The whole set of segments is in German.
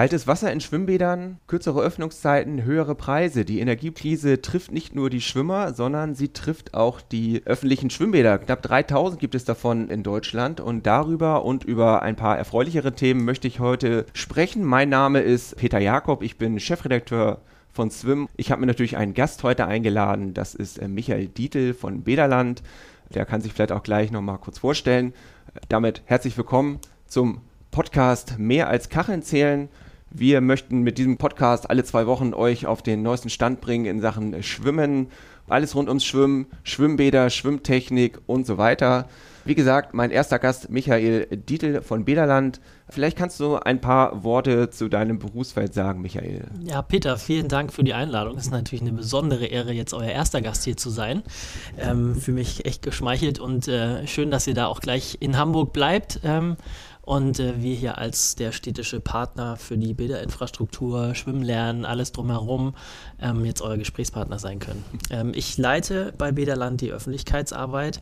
Kaltes Wasser in Schwimmbädern, kürzere Öffnungszeiten, höhere Preise. Die Energiekrise trifft nicht nur die Schwimmer, sondern sie trifft auch die öffentlichen Schwimmbäder. Knapp 3000 gibt es davon in Deutschland und darüber und über ein paar erfreulichere Themen möchte ich heute sprechen. Mein Name ist Peter Jakob, ich bin Chefredakteur von Swim. Ich habe mir natürlich einen Gast heute eingeladen, das ist äh, Michael Dietl von Bederland. Der kann sich vielleicht auch gleich nochmal kurz vorstellen. Damit herzlich willkommen zum Podcast Mehr als Kacheln zählen. Wir möchten mit diesem Podcast alle zwei Wochen euch auf den neuesten Stand bringen in Sachen Schwimmen, alles rund ums Schwimmen, Schwimmbäder, Schwimmtechnik und so weiter. Wie gesagt, mein erster Gast Michael Dietl von Bederland. Vielleicht kannst du ein paar Worte zu deinem Berufsfeld sagen, Michael. Ja, Peter, vielen Dank für die Einladung. Es ist natürlich eine besondere Ehre, jetzt euer erster Gast hier zu sein. Ähm, für mich echt geschmeichelt und äh, schön, dass ihr da auch gleich in Hamburg bleibt. Ähm, und äh, wir hier als der städtische Partner für die Bilderinfrastruktur, Schwimmlernen, alles drumherum ähm, jetzt euer Gesprächspartner sein können. Ähm, ich leite bei Bederland die Öffentlichkeitsarbeit.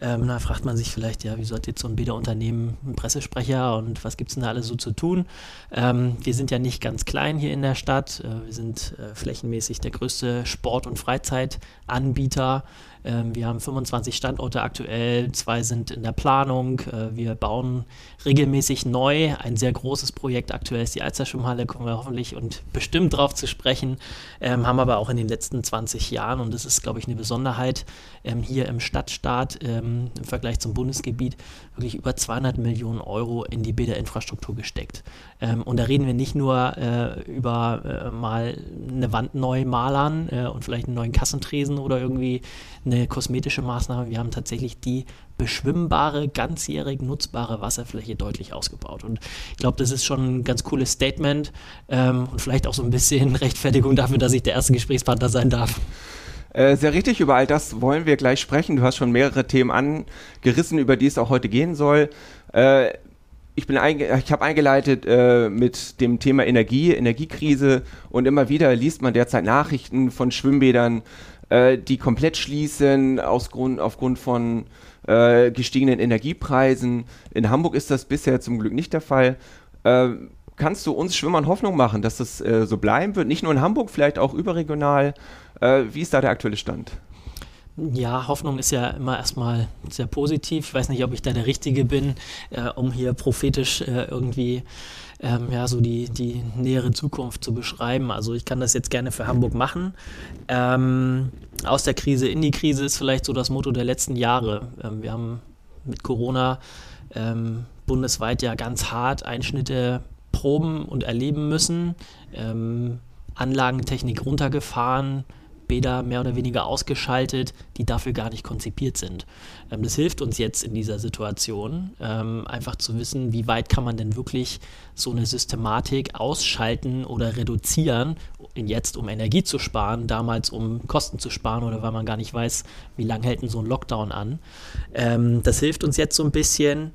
Ähm, da fragt man sich vielleicht, ja, wieso hat jetzt so ein Bäderunternehmen einen Pressesprecher und was gibt es denn da alles so zu tun? Ähm, wir sind ja nicht ganz klein hier in der Stadt. Äh, wir sind äh, flächenmäßig der größte Sport- und Freizeitanbieter ähm, wir haben 25 Standorte aktuell, zwei sind in der Planung. Äh, wir bauen regelmäßig neu. Ein sehr großes Projekt aktuell ist die Alsterschwimmhalle, kommen wir hoffentlich und bestimmt drauf zu sprechen. Ähm, haben aber auch in den letzten 20 Jahren, und das ist, glaube ich, eine Besonderheit, ähm, hier im Stadtstaat im Vergleich zum Bundesgebiet wirklich über 200 Millionen Euro in die Bäderinfrastruktur gesteckt. und da reden wir nicht nur äh, über äh, mal eine Wand neu malern und vielleicht einen neuen Kassentresen oder irgendwie eine kosmetische Maßnahme. Wir haben tatsächlich die beschwimmbare, ganzjährig nutzbare Wasserfläche deutlich ausgebaut. Und ich glaube, das ist schon ein ganz cooles Statement ähm, und vielleicht auch so ein bisschen Rechtfertigung dafür, dass ich der erste Gesprächspartner sein darf. Äh, sehr richtig, über all das wollen wir gleich sprechen. Du hast schon mehrere Themen angerissen, über die es auch heute gehen soll. Äh, ich, ich habe eingeleitet äh, mit dem Thema Energie, Energiekrise und immer wieder liest man derzeit Nachrichten von Schwimmbädern, äh, die komplett schließen aus Grund, aufgrund von äh, gestiegenen Energiepreisen. In Hamburg ist das bisher zum Glück nicht der Fall. Äh, kannst du uns Schwimmern Hoffnung machen, dass das äh, so bleiben wird? Nicht nur in Hamburg, vielleicht auch überregional. Äh, wie ist da der aktuelle Stand? Ja, Hoffnung ist ja immer erstmal sehr positiv. Ich weiß nicht, ob ich da der Richtige bin, äh, um hier prophetisch äh, irgendwie ähm, ja, so die, die nähere Zukunft zu beschreiben. Also ich kann das jetzt gerne für Hamburg machen. Ähm, aus der Krise in die Krise ist vielleicht so das Motto der letzten Jahre. Ähm, wir haben mit Corona ähm, bundesweit ja ganz hart Einschnitte proben und erleben müssen. Ähm, Anlagentechnik runtergefahren, Bäder mehr oder weniger ausgeschaltet, die dafür gar nicht konzipiert sind. Ähm, das hilft uns jetzt in dieser Situation, ähm, einfach zu wissen, wie weit kann man denn wirklich so eine Systematik ausschalten oder reduzieren, jetzt um Energie zu sparen, damals um Kosten zu sparen oder weil man gar nicht weiß, wie lange hält denn so ein Lockdown an. Ähm, das hilft uns jetzt so ein bisschen.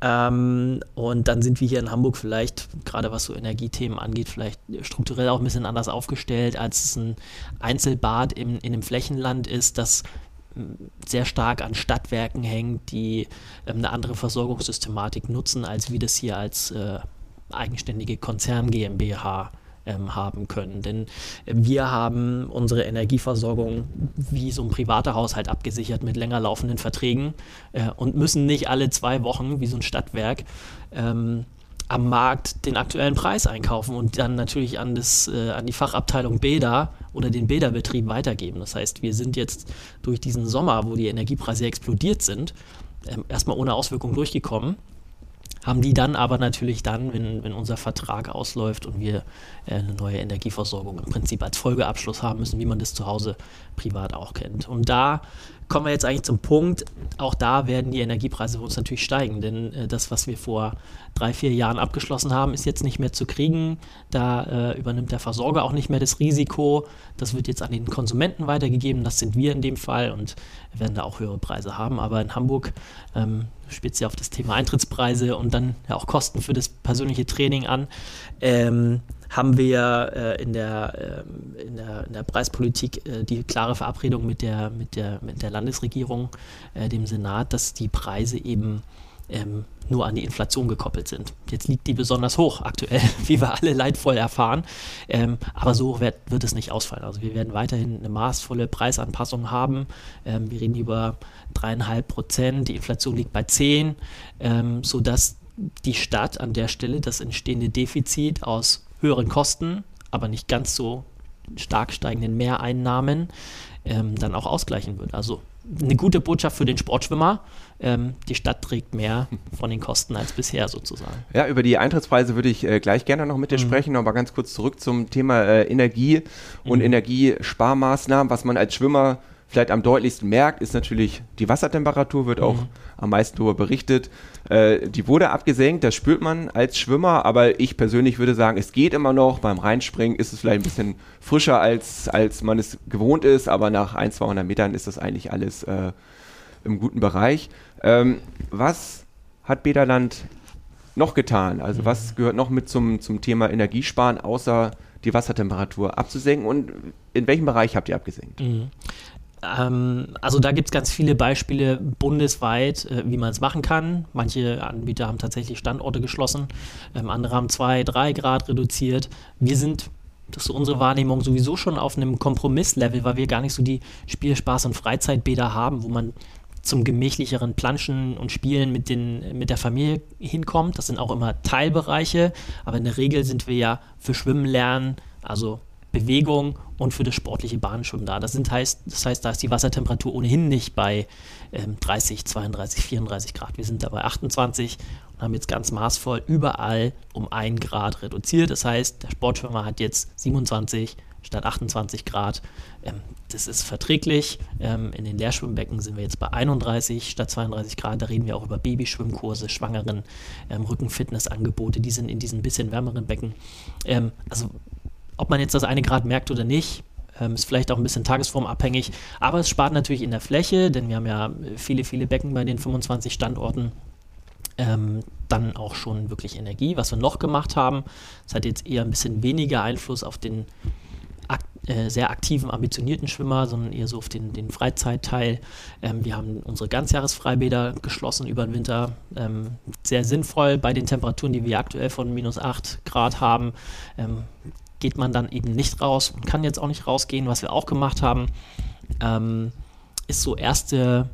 Ähm, und dann sind wir hier in Hamburg vielleicht, gerade was so Energiethemen angeht, vielleicht strukturell auch ein bisschen anders aufgestellt, als es ein Einzelbad in, in einem Flächenland ist, das hm, sehr stark an Stadtwerken hängt, die ähm, eine andere Versorgungssystematik nutzen, als wir das hier als äh, eigenständige Konzern GmbH ähm, haben können. Denn wir haben unsere Energieversorgung wie so ein privater Haushalt abgesichert mit länger laufenden Verträgen äh, und müssen nicht alle zwei Wochen wie so ein Stadtwerk ähm, am Markt den aktuellen Preis einkaufen und dann natürlich an, das, äh, an die Fachabteilung Bäder oder den Bäderbetrieb weitergeben. Das heißt, wir sind jetzt durch diesen Sommer, wo die Energiepreise explodiert sind, äh, erstmal ohne Auswirkung durchgekommen haben die dann aber natürlich dann, wenn, wenn unser Vertrag ausläuft und wir äh, eine neue Energieversorgung im Prinzip als Folgeabschluss haben müssen, wie man das zu Hause privat auch kennt. Und da kommen wir jetzt eigentlich zum Punkt, auch da werden die Energiepreise für uns natürlich steigen, denn äh, das, was wir vor drei, vier Jahren abgeschlossen haben, ist jetzt nicht mehr zu kriegen. Da äh, übernimmt der Versorger auch nicht mehr das Risiko. Das wird jetzt an den Konsumenten weitergegeben. Das sind wir in dem Fall und werden da auch höhere Preise haben. Aber in Hamburg, ähm, speziell auf das Thema Eintrittspreise und dann ja auch Kosten für das persönliche Training an, ähm, haben wir äh, in, der, äh, in, der, in der Preispolitik äh, die klare Verabredung mit der, mit der, mit der Landesregierung, äh, dem Senat, dass die Preise eben ähm, nur an die Inflation gekoppelt sind. Jetzt liegt die besonders hoch aktuell, wie wir alle leidvoll erfahren. Ähm, aber so wird, wird, es nicht ausfallen. Also wir werden weiterhin eine maßvolle Preisanpassung haben. Ähm, wir reden über dreieinhalb Prozent. Die Inflation liegt bei zehn, ähm, sodass die Stadt an der Stelle das entstehende Defizit aus höheren Kosten, aber nicht ganz so stark steigenden Mehreinnahmen ähm, dann auch ausgleichen wird. Also eine gute Botschaft für den Sportschwimmer. Ähm, die Stadt trägt mehr von den Kosten als bisher sozusagen. Ja, über die Eintrittspreise würde ich äh, gleich gerne noch mit dir mhm. sprechen, aber ganz kurz zurück zum Thema äh, Energie und mhm. Energiesparmaßnahmen, was man als Schwimmer vielleicht am deutlichsten merkt, ist natürlich die Wassertemperatur, wird auch mhm. am meisten darüber berichtet. Äh, die wurde abgesenkt, das spürt man als Schwimmer, aber ich persönlich würde sagen, es geht immer noch. Beim Reinspringen ist es vielleicht ein bisschen frischer, als, als man es gewohnt ist, aber nach 1, 200 Metern ist das eigentlich alles äh, im guten Bereich. Ähm, was hat Bederland noch getan? Also mhm. was gehört noch mit zum, zum Thema Energiesparen, außer die Wassertemperatur abzusenken und in welchem Bereich habt ihr abgesenkt? Mhm. Ähm, also da gibt es ganz viele Beispiele bundesweit, äh, wie man es machen kann. Manche Anbieter haben tatsächlich Standorte geschlossen, ähm, andere haben zwei, drei Grad reduziert. Wir sind, das ist unsere Wahrnehmung, sowieso schon auf einem Kompromisslevel, weil wir gar nicht so die Spielspaß- und Freizeitbäder haben, wo man zum gemächlicheren Planschen und Spielen mit, den, mit der Familie hinkommt. Das sind auch immer Teilbereiche, aber in der Regel sind wir ja für Schwimmen lernen, also Bewegung und für das sportliche Bahnschwimmen da. Das, sind, heißt, das heißt, da ist die Wassertemperatur ohnehin nicht bei ähm, 30, 32, 34 Grad. Wir sind da bei 28 und haben jetzt ganz maßvoll überall um 1 Grad reduziert. Das heißt, der Sportschwimmer hat jetzt 27 statt 28 Grad. Ähm, das ist verträglich. Ähm, in den Leerschwimmbecken sind wir jetzt bei 31 statt 32 Grad. Da reden wir auch über Babyschwimmkurse, Schwangeren, ähm, Rückenfitnessangebote. Die sind in diesen bisschen wärmeren Becken. Ähm, also ob man jetzt das eine Grad merkt oder nicht, ähm, ist vielleicht auch ein bisschen tagesformabhängig, aber es spart natürlich in der Fläche, denn wir haben ja viele, viele Becken bei den 25 Standorten. Ähm, dann auch schon wirklich Energie. Was wir noch gemacht haben, das hat jetzt eher ein bisschen weniger Einfluss auf den ak äh, sehr aktiven, ambitionierten Schwimmer, sondern eher so auf den, den Freizeitteil. Ähm, wir haben unsere Ganzjahresfreibäder geschlossen über den Winter. Ähm, sehr sinnvoll bei den Temperaturen, die wir aktuell von minus 8 Grad haben. Geht man dann eben nicht raus und kann jetzt auch nicht rausgehen. Was wir auch gemacht haben, ähm, ist so erste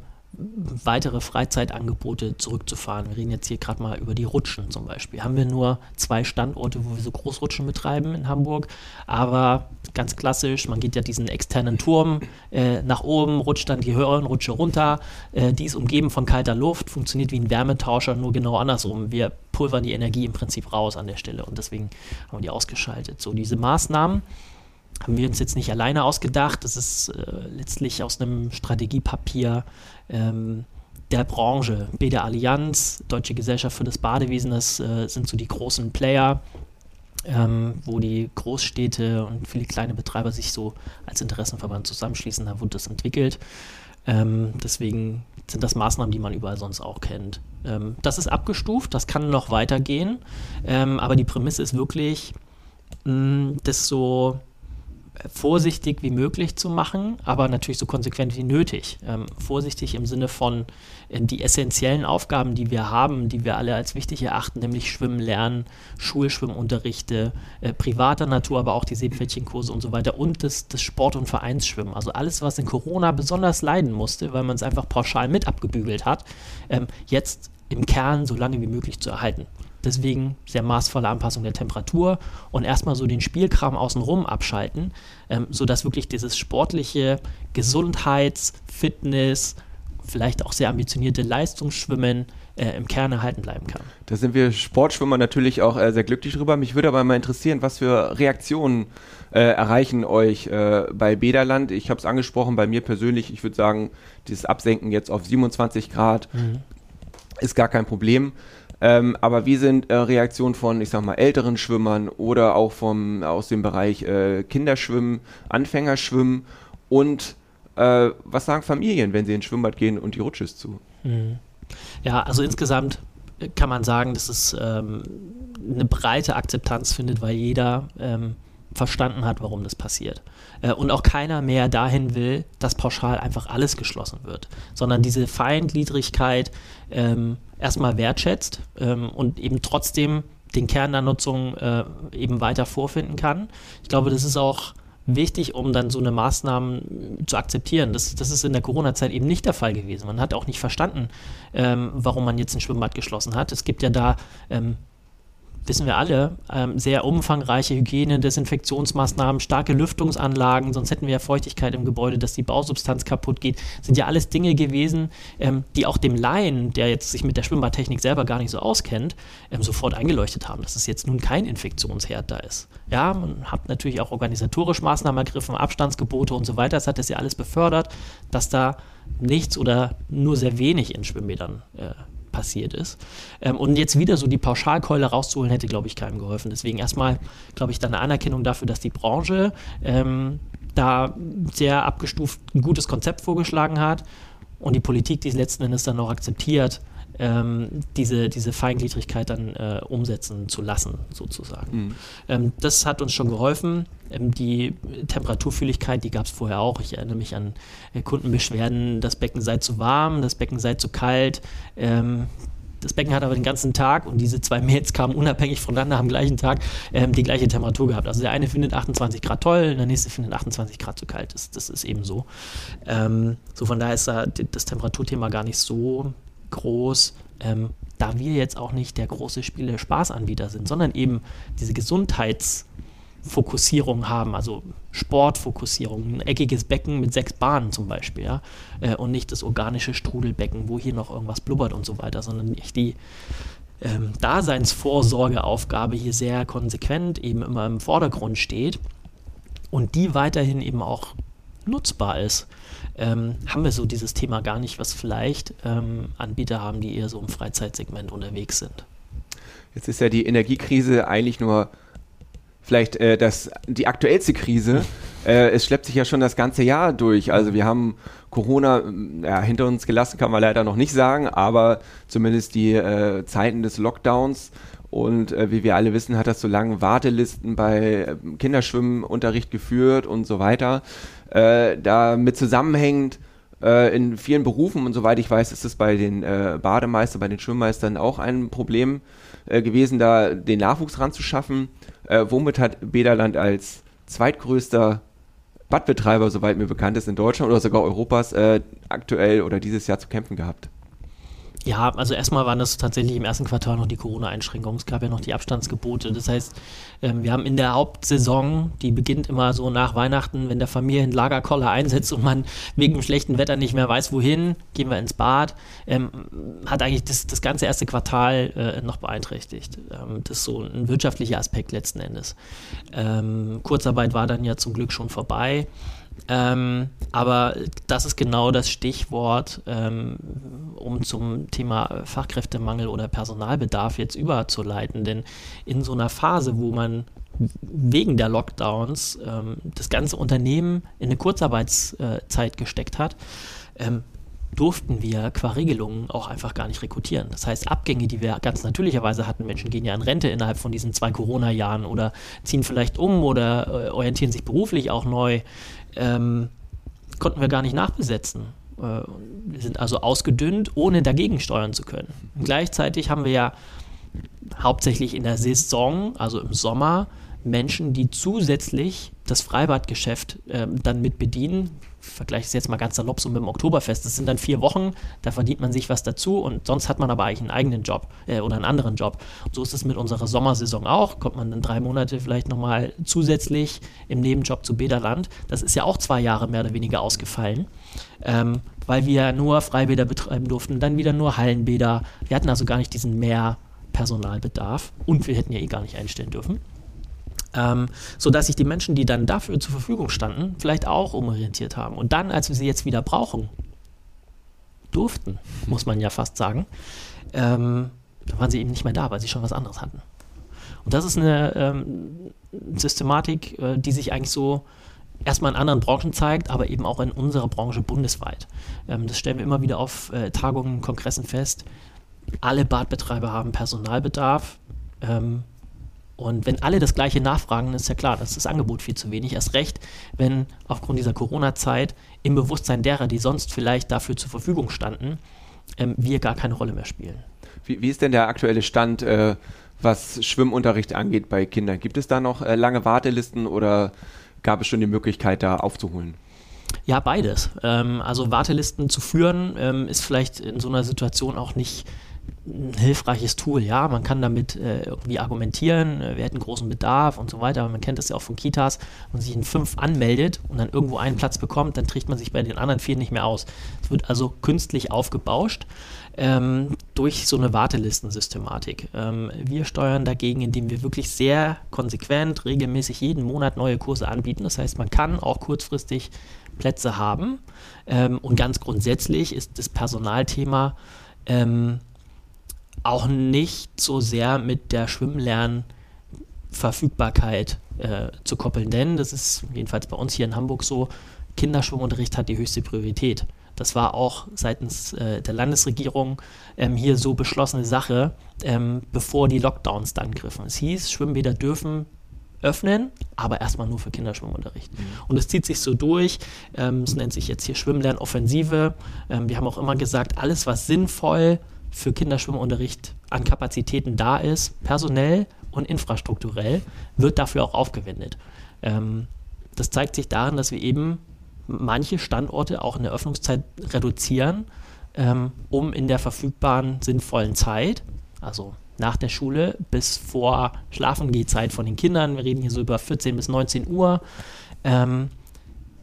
weitere Freizeitangebote zurückzufahren. Wir reden jetzt hier gerade mal über die Rutschen zum Beispiel. Haben wir nur zwei Standorte, wo wir so Großrutschen betreiben in Hamburg, aber ganz klassisch, man geht ja diesen externen Turm äh, nach oben, rutscht dann die Höhenrutsche runter, äh, die ist umgeben von kalter Luft, funktioniert wie ein Wärmetauscher, nur genau andersrum. Wir pulvern die Energie im Prinzip raus an der Stelle und deswegen haben wir die ausgeschaltet. So, diese Maßnahmen haben wir uns jetzt nicht alleine ausgedacht. Das ist äh, letztlich aus einem Strategiepapier ähm, der Branche. BD Allianz, Deutsche Gesellschaft für das Badewesen, das äh, sind so die großen Player, ähm, wo die Großstädte und viele kleine Betreiber sich so als Interessenverband zusammenschließen. Da wurde das entwickelt. Ähm, deswegen sind das Maßnahmen, die man überall sonst auch kennt. Ähm, das ist abgestuft, das kann noch weitergehen, ähm, aber die Prämisse ist wirklich, mh, das so vorsichtig wie möglich zu machen, aber natürlich so konsequent wie nötig. Ähm, vorsichtig im Sinne von äh, die essentiellen Aufgaben, die wir haben, die wir alle als wichtig erachten, nämlich Schwimmen lernen, Schulschwimmunterrichte, äh, privater Natur, aber auch die Seepferdchenkurse und so weiter und das, das Sport- und Vereinsschwimmen. Also alles, was in Corona besonders leiden musste, weil man es einfach pauschal mit abgebügelt hat, ähm, jetzt im Kern so lange wie möglich zu erhalten. Deswegen sehr maßvolle Anpassung der Temperatur und erstmal so den Spielkram außenrum abschalten, ähm, sodass wirklich dieses sportliche Gesundheits-, Fitness-, vielleicht auch sehr ambitionierte Leistungsschwimmen äh, im Kern erhalten bleiben kann. Da sind wir Sportschwimmer natürlich auch äh, sehr glücklich drüber. Mich würde aber mal interessieren, was für Reaktionen äh, erreichen euch äh, bei Bederland. Ich habe es angesprochen, bei mir persönlich, ich würde sagen, dieses Absenken jetzt auf 27 Grad mhm. ist gar kein Problem. Ähm, aber wie sind äh, Reaktionen von, ich sag mal, älteren Schwimmern oder auch vom, aus dem Bereich äh, Kinderschwimmen, Anfängerschwimmen und äh, was sagen Familien, wenn sie ins Schwimmbad gehen und die Rutsche ist zu? Mhm. Ja, also insgesamt kann man sagen, dass es ähm, eine breite Akzeptanz findet, weil jeder ähm, verstanden hat, warum das passiert. Äh, und auch keiner mehr dahin will, dass pauschal einfach alles geschlossen wird, sondern diese Feingliedrigkeit ähm, erstmal wertschätzt ähm, und eben trotzdem den Kern der Nutzung äh, eben weiter vorfinden kann. Ich glaube, das ist auch wichtig, um dann so eine Maßnahmen zu akzeptieren. Das, das ist in der Corona-Zeit eben nicht der Fall gewesen. Man hat auch nicht verstanden, ähm, warum man jetzt ein Schwimmbad geschlossen hat. Es gibt ja da ähm, wissen wir alle, ähm, sehr umfangreiche Hygiene, Desinfektionsmaßnahmen, starke Lüftungsanlagen, sonst hätten wir ja Feuchtigkeit im Gebäude, dass die Bausubstanz kaputt geht, sind ja alles Dinge gewesen, ähm, die auch dem Laien, der jetzt sich mit der Schwimmbadtechnik selber gar nicht so auskennt, ähm, sofort eingeleuchtet haben, dass es jetzt nun kein Infektionsherd da ist. Ja, man hat natürlich auch organisatorisch Maßnahmen ergriffen, Abstandsgebote und so weiter, das hat das ja alles befördert, dass da nichts oder nur sehr wenig in Schwimmbädern äh, passiert ist. Ähm, und jetzt wieder so die Pauschalkeule rauszuholen, hätte, glaube ich, keinem geholfen. Deswegen erstmal, glaube ich, da eine Anerkennung dafür, dass die Branche ähm, da sehr abgestuft ein gutes Konzept vorgeschlagen hat und die Politik, die letzten Endes dann auch akzeptiert, ähm, diese, diese Feingliedrigkeit dann äh, umsetzen zu lassen, sozusagen. Mhm. Ähm, das hat uns schon geholfen. Ähm, die Temperaturfühligkeit, die gab es vorher auch. Ich erinnere mich an äh, Kundenbeschwerden, das Becken sei zu warm, das Becken sei zu kalt. Ähm, das Becken hat aber den ganzen Tag und diese zwei Mails kamen unabhängig voneinander am gleichen Tag ähm, die gleiche Temperatur gehabt. Also der eine findet 28 Grad toll, der nächste findet 28 Grad zu kalt. Das, das ist eben so. Ähm, so von daher ist da das Temperaturthema gar nicht so groß, ähm, da wir jetzt auch nicht der große Spiele-Spaßanbieter sind, sondern eben diese Gesundheitsfokussierung haben, also Sportfokussierung, ein eckiges Becken mit sechs Bahnen zum Beispiel, ja, äh, und nicht das organische Strudelbecken, wo hier noch irgendwas blubbert und so weiter, sondern nicht die ähm, Daseinsvorsorgeaufgabe hier sehr konsequent eben immer im Vordergrund steht und die weiterhin eben auch nutzbar ist ähm, haben wir so dieses Thema gar nicht, was vielleicht ähm, Anbieter haben, die eher so im Freizeitsegment unterwegs sind. Jetzt ist ja die Energiekrise eigentlich nur vielleicht äh, das, die aktuellste Krise. Äh, es schleppt sich ja schon das ganze Jahr durch. Also wir haben Corona ja, hinter uns gelassen, kann man leider noch nicht sagen, aber zumindest die äh, Zeiten des Lockdowns und äh, wie wir alle wissen, hat das so lange Wartelisten bei äh, Kinderschwimmunterricht geführt und so weiter äh, damit zusammenhängend äh, in vielen Berufen und soweit ich weiß, ist es bei den äh, Bademeistern, bei den Schwimmmeistern auch ein Problem äh, gewesen, da den Nachwuchs ranzuschaffen. Äh, womit hat Bederland als zweitgrößter Badbetreiber, soweit mir bekannt ist, in Deutschland oder sogar Europas äh, aktuell oder dieses Jahr zu kämpfen gehabt? Ja, also erstmal waren das tatsächlich im ersten Quartal noch die Corona-Einschränkungen. Es gab ja noch die Abstandsgebote. Das heißt, ähm, wir haben in der Hauptsaison, die beginnt immer so nach Weihnachten, wenn der Familienlagerkoller einsetzt und man wegen dem schlechten Wetter nicht mehr weiß, wohin, gehen wir ins Bad, ähm, hat eigentlich das, das ganze erste Quartal äh, noch beeinträchtigt. Ähm, das ist so ein wirtschaftlicher Aspekt letzten Endes. Kurzarbeit war dann ja zum Glück schon vorbei. Ähm, aber das ist genau das Stichwort, ähm, um zum Thema Fachkräftemangel oder Personalbedarf jetzt überzuleiten. Denn in so einer Phase, wo man wegen der Lockdowns ähm, das ganze Unternehmen in eine Kurzarbeitszeit gesteckt hat, ähm, durften wir qua Regelungen auch einfach gar nicht rekrutieren. Das heißt, Abgänge, die wir ganz natürlicherweise hatten, Menschen gehen ja in Rente innerhalb von diesen zwei Corona-Jahren oder ziehen vielleicht um oder äh, orientieren sich beruflich auch neu ähm, konnten wir gar nicht nachbesetzen. Äh, wir sind also ausgedünnt, ohne dagegen steuern zu können. Und gleichzeitig haben wir ja hauptsächlich in der Saison, also im Sommer, Menschen, die zusätzlich das Freibadgeschäft äh, dann mit bedienen. Ich vergleiche es jetzt mal ganz salopp so mit dem Oktoberfest. Das sind dann vier Wochen, da verdient man sich was dazu und sonst hat man aber eigentlich einen eigenen Job äh, oder einen anderen Job. Und so ist es mit unserer Sommersaison auch. Kommt man dann drei Monate vielleicht nochmal zusätzlich im Nebenjob zu Bäderland. Das ist ja auch zwei Jahre mehr oder weniger ausgefallen, ähm, weil wir nur Freibäder betreiben durften, dann wieder nur Hallenbäder. Wir hatten also gar nicht diesen Mehrpersonalbedarf und wir hätten ja eh gar nicht einstellen dürfen ähm, sodass sich die Menschen, die dann dafür zur Verfügung standen, vielleicht auch umorientiert haben. Und dann, als wir sie jetzt wieder brauchen, durften, muss man ja fast sagen, ähm, dann waren sie eben nicht mehr da, weil sie schon was anderes hatten. Und das ist eine ähm, Systematik, äh, die sich eigentlich so erstmal in anderen Branchen zeigt, aber eben auch in unserer Branche bundesweit. Ähm, das stellen wir immer wieder auf äh, Tagungen, Kongressen fest. Alle Badbetreiber haben Personalbedarf. Ähm, Und wenn alle das gleiche nachfragen, ist ja klar, das ist das Angebot viel zu wenig. Erst recht, wenn aufgrund dieser Corona-Zeit im Bewusstsein derer, die sonst vielleicht dafür zur Verfügung standen, ähm, wir gar keine Rolle mehr spielen. Wie, wie ist denn der aktuelle Stand, äh, was Schwimmunterricht angeht bei Kindern? Gibt es da noch äh, lange Wartelisten oder gab es schon die Möglichkeit, da aufzuholen? Ja, beides. Ähm, also Wartelisten zu führen ähm, ist vielleicht in so einer Situation auch nicht ein hilfreiches Tool. Ja, man kann damit äh, irgendwie argumentieren, äh, wir hätten großen Bedarf und so weiter. Aber man kennt das ja auch von Kitas, wenn man sich in fünf anmeldet und dann irgendwo einen Platz bekommt, dann trägt man sich bei den anderen vier nicht mehr aus. Es wird also künstlich aufgebauscht ähm, durch so eine Wartelistensystematik. Ähm, wir steuern dagegen, indem wir wirklich sehr konsequent, regelmäßig jeden Monat neue Kurse anbieten. Das heißt, man kann auch kurzfristig Plätze haben. Ähm, und ganz grundsätzlich ist das Personalthema ähm, auch nicht so sehr mit der Schwimmlernverfügbarkeit äh, zu koppeln, denn das ist jedenfalls bei uns hier in Hamburg so, Kinderschwimmunterricht hat die höchste Priorität. Das war auch seitens äh, der Landesregierung ähm, hier so beschlossene Sache, ähm, bevor die Lockdowns dann griffen. Es hieß, Schwimmbäder dürfen öffnen, aber erstmal nur für Kinderschwimmunterricht. Mhm. Und es zieht sich so durch. Ähm, es nennt sich jetzt hier Schwimmlernoffensive. Ähm, wir haben auch immer gesagt, alles, was sinnvoll für Kinderschwimmunterricht an Kapazitäten da ist, personell und infrastrukturell, wird dafür auch aufgewendet. Ähm, das zeigt sich darin, dass wir eben manche Standorte auch in der Öffnungszeit reduzieren, ähm, um in der verfügbaren sinnvollen Zeit, also nach der Schule bis vor Schlafengehzeit von den Kindern, wir reden hier so über 14 bis 19 Uhr, ähm,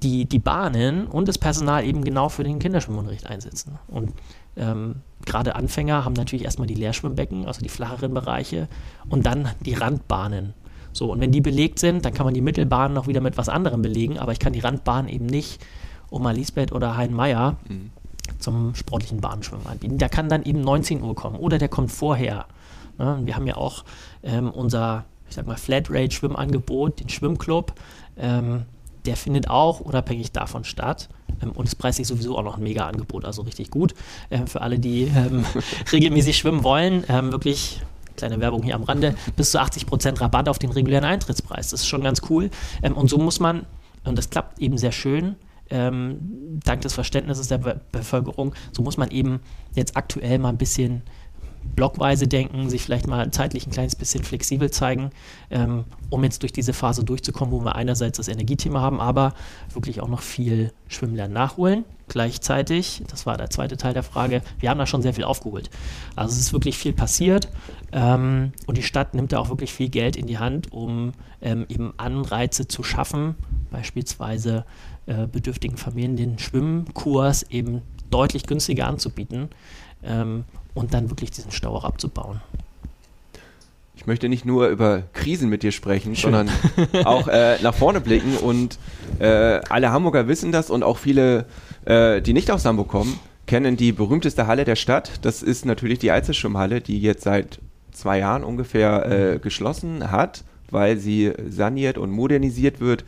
die, die Bahnen und das Personal eben genau für den Kinderschwimmunterricht einsetzen. Und ähm, gerade Anfänger haben natürlich erstmal die Leerschwimmbecken, also die flacheren Bereiche, und dann die Randbahnen. So, und wenn die belegt sind, dann kann man die Mittelbahnen noch wieder mit was anderem belegen, aber ich kann die Randbahn eben nicht Oma Lisbeth oder Hein Meier mhm. zum sportlichen Bahnschwimmen anbieten. Der kann dann eben 19 Uhr kommen oder der kommt vorher. Ja, wir haben ja auch ähm, unser, ich sag mal, Flatrate-Schwimmangebot, den Schwimmclub. Ähm, der findet auch unabhängig davon statt. Ähm, und ist preislich sowieso auch noch ein Mega-Angebot, also richtig gut. Ähm, für alle, die ähm, regelmäßig schwimmen wollen, wirklich kleine Werbung hier am Rande, bis zu 80% Rabatt auf den regulären Eintrittspreis. Das ist schon ganz cool. Und so muss man, und das klappt eben sehr schön, dank des Verständnisses der Be Bevölkerung, so muss man eben jetzt aktuell mal ein bisschen blockweise denken, sich vielleicht mal zeitlich ein kleines bisschen flexibel zeigen, ähm, um jetzt durch diese Phase durchzukommen, wo wir einerseits das Energiethema haben, aber wirklich auch noch viel Schwimmlernen nachholen. Gleichzeitig, das war der zweite Teil der Frage, wir haben da schon sehr viel aufgeholt. Also es ist wirklich viel passiert ähm, und die Stadt nimmt da auch wirklich viel Geld in die Hand, um ähm, eben Anreize zu schaffen, beispielsweise äh, bedürftigen Familien den Schwimmkurs eben deutlich günstiger anzubieten. Ähm, und dann wirklich diesen Stau auch abzubauen. Ich möchte nicht nur über Krisen mit dir sprechen, Schön. sondern auch äh, nach vorne blicken. Und äh, alle Hamburger wissen das und auch viele, äh, die nicht aus Hamburg kommen, kennen die berühmteste Halle der Stadt. Das ist natürlich die Eizelschwimmhalle, die jetzt seit zwei Jahren ungefähr äh, geschlossen hat, weil sie saniert und modernisiert wird.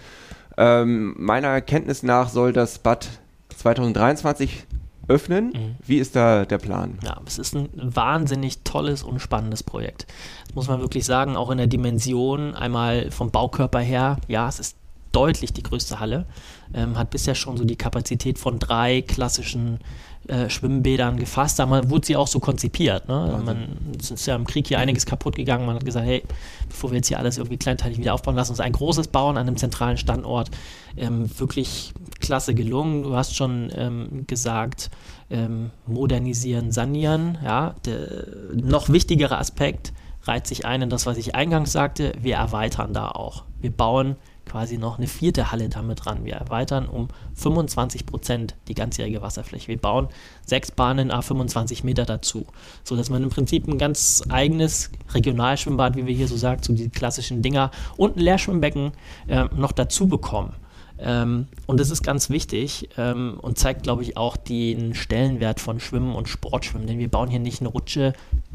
Ähm, meiner Kenntnis nach soll das Bad 2023 öffnen. Mhm. Wie ist da der Plan? Ja, es ist ein wahnsinnig tolles und spannendes Projekt. Das muss man wirklich sagen, auch in der Dimension, einmal vom Baukörper her, ja, es ist deutlich die größte Halle, ähm, hat bisher schon so die Kapazität von drei klassischen äh, Schwimmbädern gefasst. Da wurde sie auch so konzipiert. Ne? Man, es ist ja im Krieg hier einiges kaputt gegangen. Man hat gesagt, hey, bevor wir jetzt hier alles irgendwie kleinteilig wieder aufbauen, lass uns ein großes bauen an einem zentralen Standort. Ähm, wirklich klasse gelungen. Du hast schon ähm, gesagt, ähm, modernisieren, sanieren. Ja, der noch wichtigere Aspekt reiht sich ein in das, was ich eingangs sagte. Wir erweitern da auch. Wir bauen quasi noch eine vierte Halle damit dran. Wir erweitern um 25 Prozent die ganzjährige Wasserfläche. Wir bauen sechs Bahnen a 25 Meter dazu, sodass man im Prinzip ein ganz eigenes Regionalschwimmbad, wie wir hier so sagen, so die klassischen Dinger und ein Leerschwimmbecken äh, noch dazu bekommen. Ähm, und das ist ganz wichtig ähm, und zeigt, glaube ich, auch den Stellenwert von Schwimmen und Sportschwimmen. Denn wir bauen hier nicht eine Rutsche,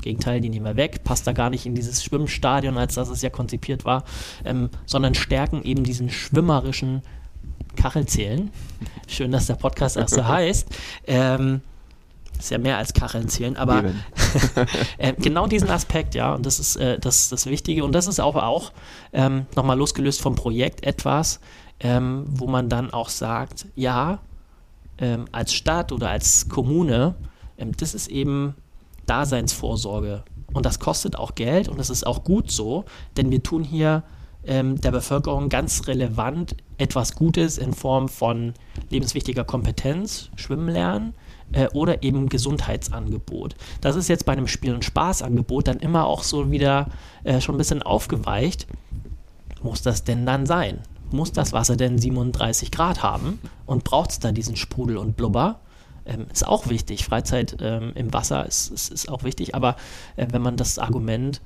Gegenteil, die nehmen wir weg, passt da gar nicht in dieses Schwimmstadion, als das es ja konzipiert war, ähm, sondern stärken eben diesen schwimmerischen Kachelzählen. Schön, dass der Podcast erst so heißt. Ähm, ist ja mehr als Kacheln zählen, aber äh, genau diesen Aspekt, ja, und das ist äh, das, das Wichtige. Und das ist aber auch ähm, nochmal losgelöst vom Projekt etwas, ähm, wo man dann auch sagt, ja, ähm, als Stadt oder als Kommune, ähm, das ist eben Daseinsvorsorge. Und das kostet auch Geld und das ist auch gut so, denn wir tun hier ähm, der Bevölkerung ganz relevant etwas Gutes in Form von lebenswichtiger Kompetenz, Schwimmen lernen äh, oder eben Gesundheitsangebot. Das ist jetzt bei einem Spiel- und Spaßangebot dann immer auch so wieder äh, schon ein bisschen aufgeweicht. Muss das denn dann sein? Muss das Wasser denn 37 Grad haben? Und braucht es da diesen Sprudel und Blubber? Ähm, ist auch wichtig. Freizeit ähm, im Wasser ist, ist, ist, auch wichtig, aber äh, wenn man das Argument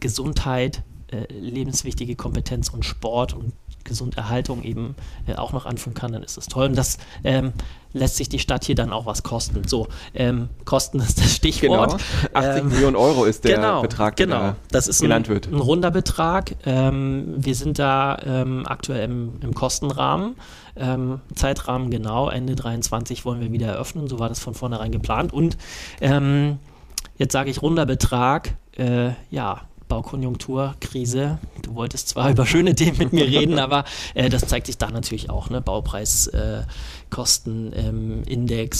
Gesundheit, äh, lebenswichtige Kompetenz und Sport und Gesunderhaltung eben äh, auch noch anführen kann, dann ist das toll. Und das ähm, lässt sich die Stadt hier dann auch was kosten. So, ähm, Kosten ist das Stichwort. Genau. 80 ähm, Millionen Euro ist der genau, Betrag, der genau. das ist genannt ein, wird. Ein runder Betrag. Ähm, wir sind da ähm, aktuell im, im Kostenrahmen. Ähm, Zeitrahmen genau, Ende 23 wollen wir wieder eröffnen, so war das von vornherein geplant. Und jetzt sage ich runder Betrag, äh, ja, Baukonjunktur, Krise. Du wolltest zwar über schöne Themen mit mir reden, aber äh, das zeigt sich da natürlich auch. Ne? Baupreiskosten, äh, ähm,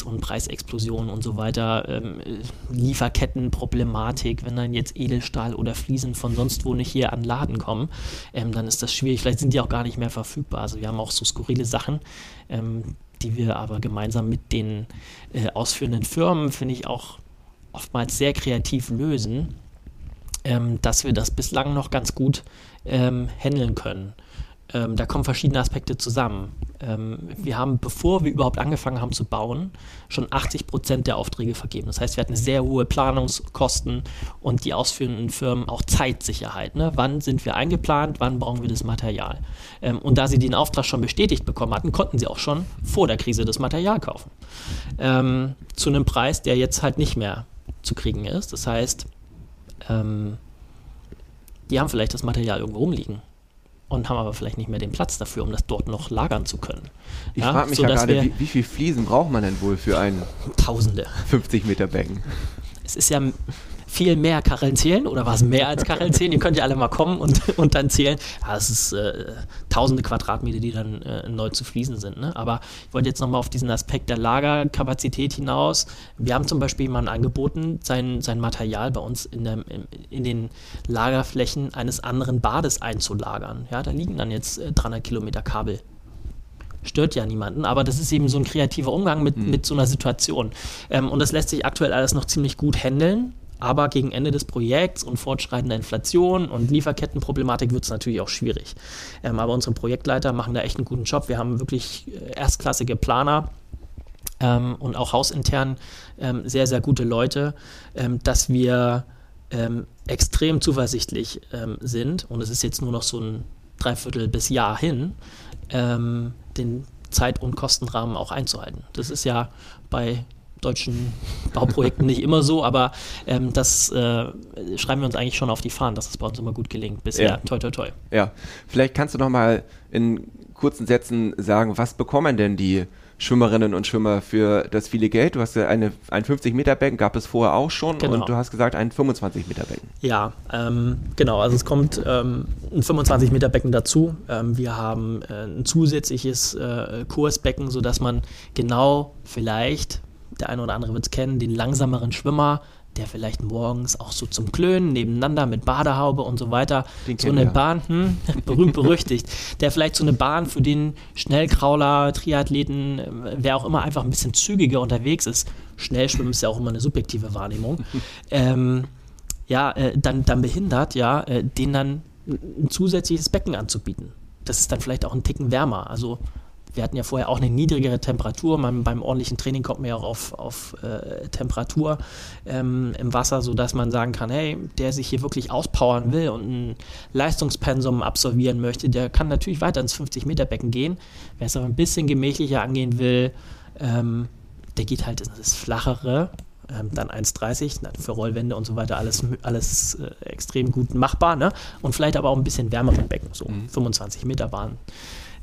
und Preisexplosion und so weiter. Ähm, Lieferkettenproblematik, wenn dann jetzt Edelstahl oder Fliesen von sonst wo nicht hier an Laden kommen, ähm, dann ist das schwierig. Vielleicht sind die auch gar nicht mehr verfügbar. Also wir haben auch so skurrile Sachen ähm, die wir aber gemeinsam mit den äh, ausführenden Firmen, finde ich, auch oftmals sehr kreativ lösen ähm, dass wir das bislang noch ganz gut ähm, handeln können. Ähm, da kommen verschiedene Aspekte zusammen. Ähm, wir haben, bevor wir überhaupt angefangen haben zu bauen, schon 80 Prozent der Aufträge vergeben. Das heißt, wir hatten sehr hohe Planungskosten und die ausführenden Firmen auch Zeitsicherheit. Ne? Wann sind wir eingeplant, wann brauchen wir das Material? Ähm, und da sie den Auftrag schon bestätigt bekommen hatten, konnten sie auch schon vor der Krise das Material kaufen. Ähm, zu einem Preis, der jetzt halt nicht mehr zu kriegen ist. Das heißt, ähm, die haben vielleicht das Material irgendwo rumliegen und haben aber vielleicht nicht mehr den Platz dafür, um das dort noch lagern zu können. Ich ja, frage mich ja gerade, wie, wie viel Fliesen braucht man denn wohl für ein Tausende 50 Meter Becken? Es ist ja viel mehr Kacheln zählen oder war es mehr als Kacheln zählen? Ihr könnt ja alle mal kommen und, und dann zählen. Ja, es ist äh, tausende Quadratmeter, die dann äh, neu zu fließen sind. Ne? Aber ich wollte jetzt nochmal auf diesen Aspekt der Lagerkapazität hinaus. Wir haben zum Beispiel jemanden angeboten, sein, sein Material bei uns in, der, in, den Lagerflächen eines anderen Bades einzulagern. Ja, da liegen dann jetzt äh, 300 Kilometer Kabel stört ja niemanden, aber das ist eben so ein kreativer Umgang mit, mhm. mit so einer Situation. Ähm, und das lässt sich aktuell alles noch ziemlich gut handeln. Aber gegen Ende des Projekts und fortschreitender Inflation und Lieferkettenproblematik wird es natürlich auch schwierig. Ähm, aber unsere Projektleiter machen da echt einen guten Job. Wir haben wirklich äh, erstklassige Planer. Ähm, und auch hausintern ähm, sehr, sehr gute Leute, ähm, dass wir ähm, extrem zuversichtlich ähm, sind. Und es ist jetzt nur noch so ein Dreiviertel bis Jahr hin, den Zeit- und Kostenrahmen auch einzuhalten. Das ist ja bei deutschen Bauprojekten nicht immer so, aber ähm, das äh, schreiben wir uns eigentlich schon auf die Fahnen, dass es bei uns immer gut gelingt. Bisher, ja. toi, toi, toi. Ja, vielleicht kannst du noch mal in kurzen Sätzen sagen, was bekommen denn die Schwimmerinnen und Schwimmer für das viele Geld. Du hast ja eine, ein 50-Meter-Becken, gab es vorher auch schon genau. und du hast gesagt ein 25-Meter-Becken. Ja, ähm, genau, also es kommt ähm, ein 25-Meter-Becken dazu. Ähm, wir haben äh, ein zusätzliches äh, Kursbecken, sodass man genau vielleicht der eine oder andere wird es kennen, den langsameren Schwimmer, der vielleicht morgens auch so zum Klönen nebeneinander mit Badehaube und so weiter den so eine ja. Bahn, hm, berühmt berüchtigt, der vielleicht so eine Bahn für den Schnellkrauler, Triathleten, äh, wer auch immer einfach ein bisschen zügiger unterwegs ist. Schnellschwimmen ist ja auch immer eine subjektive Wahrnehmung. ähm, ja, äh, dann, dann behindert, ja, äh, den dann ein zusätzliches Becken anzubieten. Das ist dann vielleicht auch ein Ticken wärmer. Also wir hatten ja vorher auch eine niedrigere Temperatur. Man, beim ordentlichen Training kommt man ja auch auf, auf äh, Temperatur ähm, im Wasser, sodass man sagen kann, hey, der sich hier wirklich auspowern will und ein Leistungspensum absolvieren möchte, der kann natürlich weiter ins 50-Meter-Becken gehen. Wer es aber ein bisschen gemächlicher angehen will, ähm, der geht halt in das flachere, ähm, dann 1,30 für Rollwände und so weiter, alles, alles äh, extrem gut machbar. Ne? Und vielleicht aber auch ein bisschen wärmere Becken, so mhm. 25 Meter Bahn.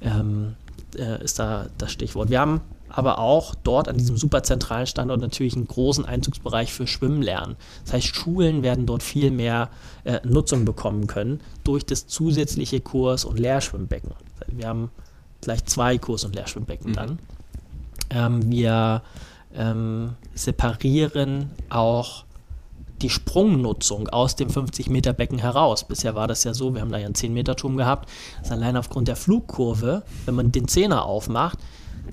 Ähm, äh, ist da das Stichwort. Wir haben aber auch dort an diesem super zentralen Standort natürlich einen großen Einzugsbereich für Schwimmen lernen. Das heißt, Schulen werden dort viel mehr äh, Nutzung bekommen können durch das zusätzliche Kurs- und Lehrschwimmbecken. Wir haben gleich zwei Kurs- und Lehrschwimmbecken mhm. dann. Ähm, wir ähm, separieren auch die Sprungnutzung aus dem 50-Meter-Becken heraus. Bisher war das ja so, wir haben da ja einen 10-Meter-Turm gehabt, dass allein aufgrund der Flugkurve, wenn man den Zehner aufmacht,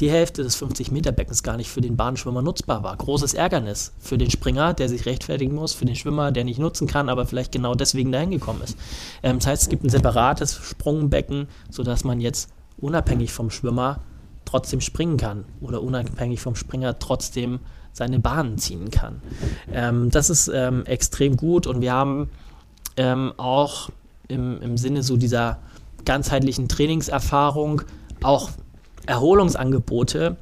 die Hälfte des 50-Meter-Beckens gar nicht für den Bahnschwimmer nutzbar war. Großes Ärgernis für den Springer, der sich rechtfertigen muss, für den Schwimmer, der nicht nutzen kann, aber vielleicht genau deswegen dahin gekommen ist. Ähm, das heißt, es gibt ein separates Sprungbecken, sodass man jetzt unabhängig vom Schwimmer trotzdem springen kann oder unabhängig vom Springer trotzdem seine Bahnen ziehen kann. Ähm, das ist ähm, extrem gut und wir haben ähm, auch im, im Sinne so dieser ganzheitlichen Trainingserfahrung auch Erholungsangebote